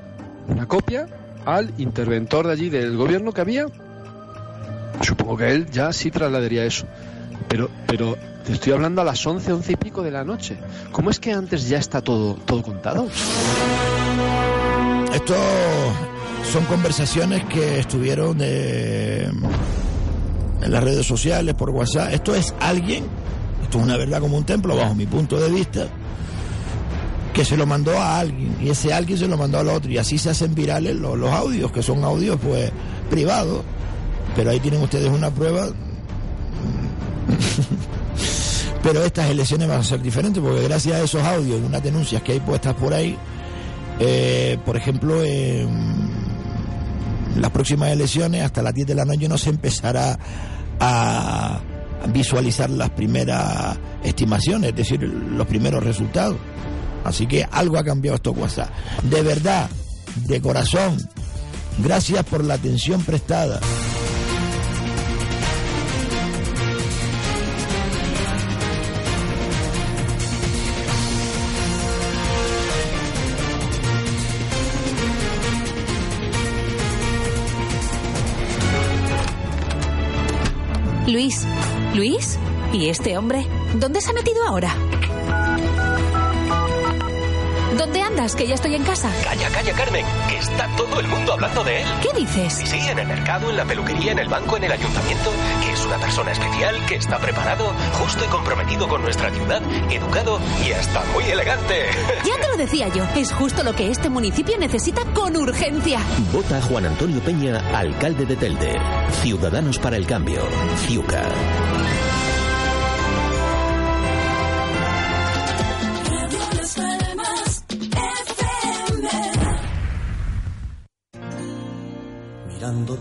una copia al interventor de allí del gobierno que había. Supongo que él ya sí trasladaría eso. Pero, pero te estoy hablando a las 11, 11 y pico de la noche. ¿Cómo es que antes ya está todo, todo contado? Esto son conversaciones que estuvieron eh, en las redes sociales, por WhatsApp. Esto es alguien, esto es una verdad como un templo, bajo mi punto de vista, que se lo mandó a alguien y ese alguien se lo mandó al otro y así se hacen virales los, los audios, que son audios pues privados. Pero ahí tienen ustedes una prueba. Pero estas elecciones van a ser diferentes porque gracias a esos audios unas denuncias que hay puestas por ahí, eh, por ejemplo, en las próximas elecciones, hasta las 10 de la noche, no se empezará a visualizar las primeras estimaciones, es decir, los primeros resultados. Así que algo ha cambiado esto WhatsApp. De verdad, de corazón, gracias por la atención prestada. Luis, ¿y este hombre? ¿Dónde se ha metido ahora? ¿Dónde andas? Que ya estoy en casa. Calla, calla, Carmen, que está todo el mundo hablando de él. ¿Qué dices? Sí, sí, en el mercado, en la peluquería, en el banco, en el ayuntamiento, que es una persona especial, que está preparado, justo y comprometido con nuestra ciudad, educado y hasta muy elegante. Ya te lo decía yo, es justo lo que este municipio necesita con urgencia. Vota a Juan Antonio Peña, alcalde de Telde. Ciudadanos para el Cambio. Ciuca.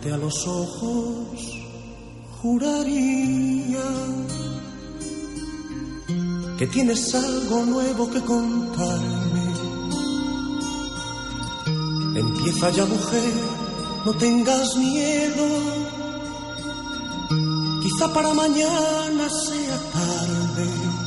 A los ojos, juraría que tienes algo nuevo que contarme. Empieza ya, mujer, no tengas miedo. Quizá para mañana sea tarde.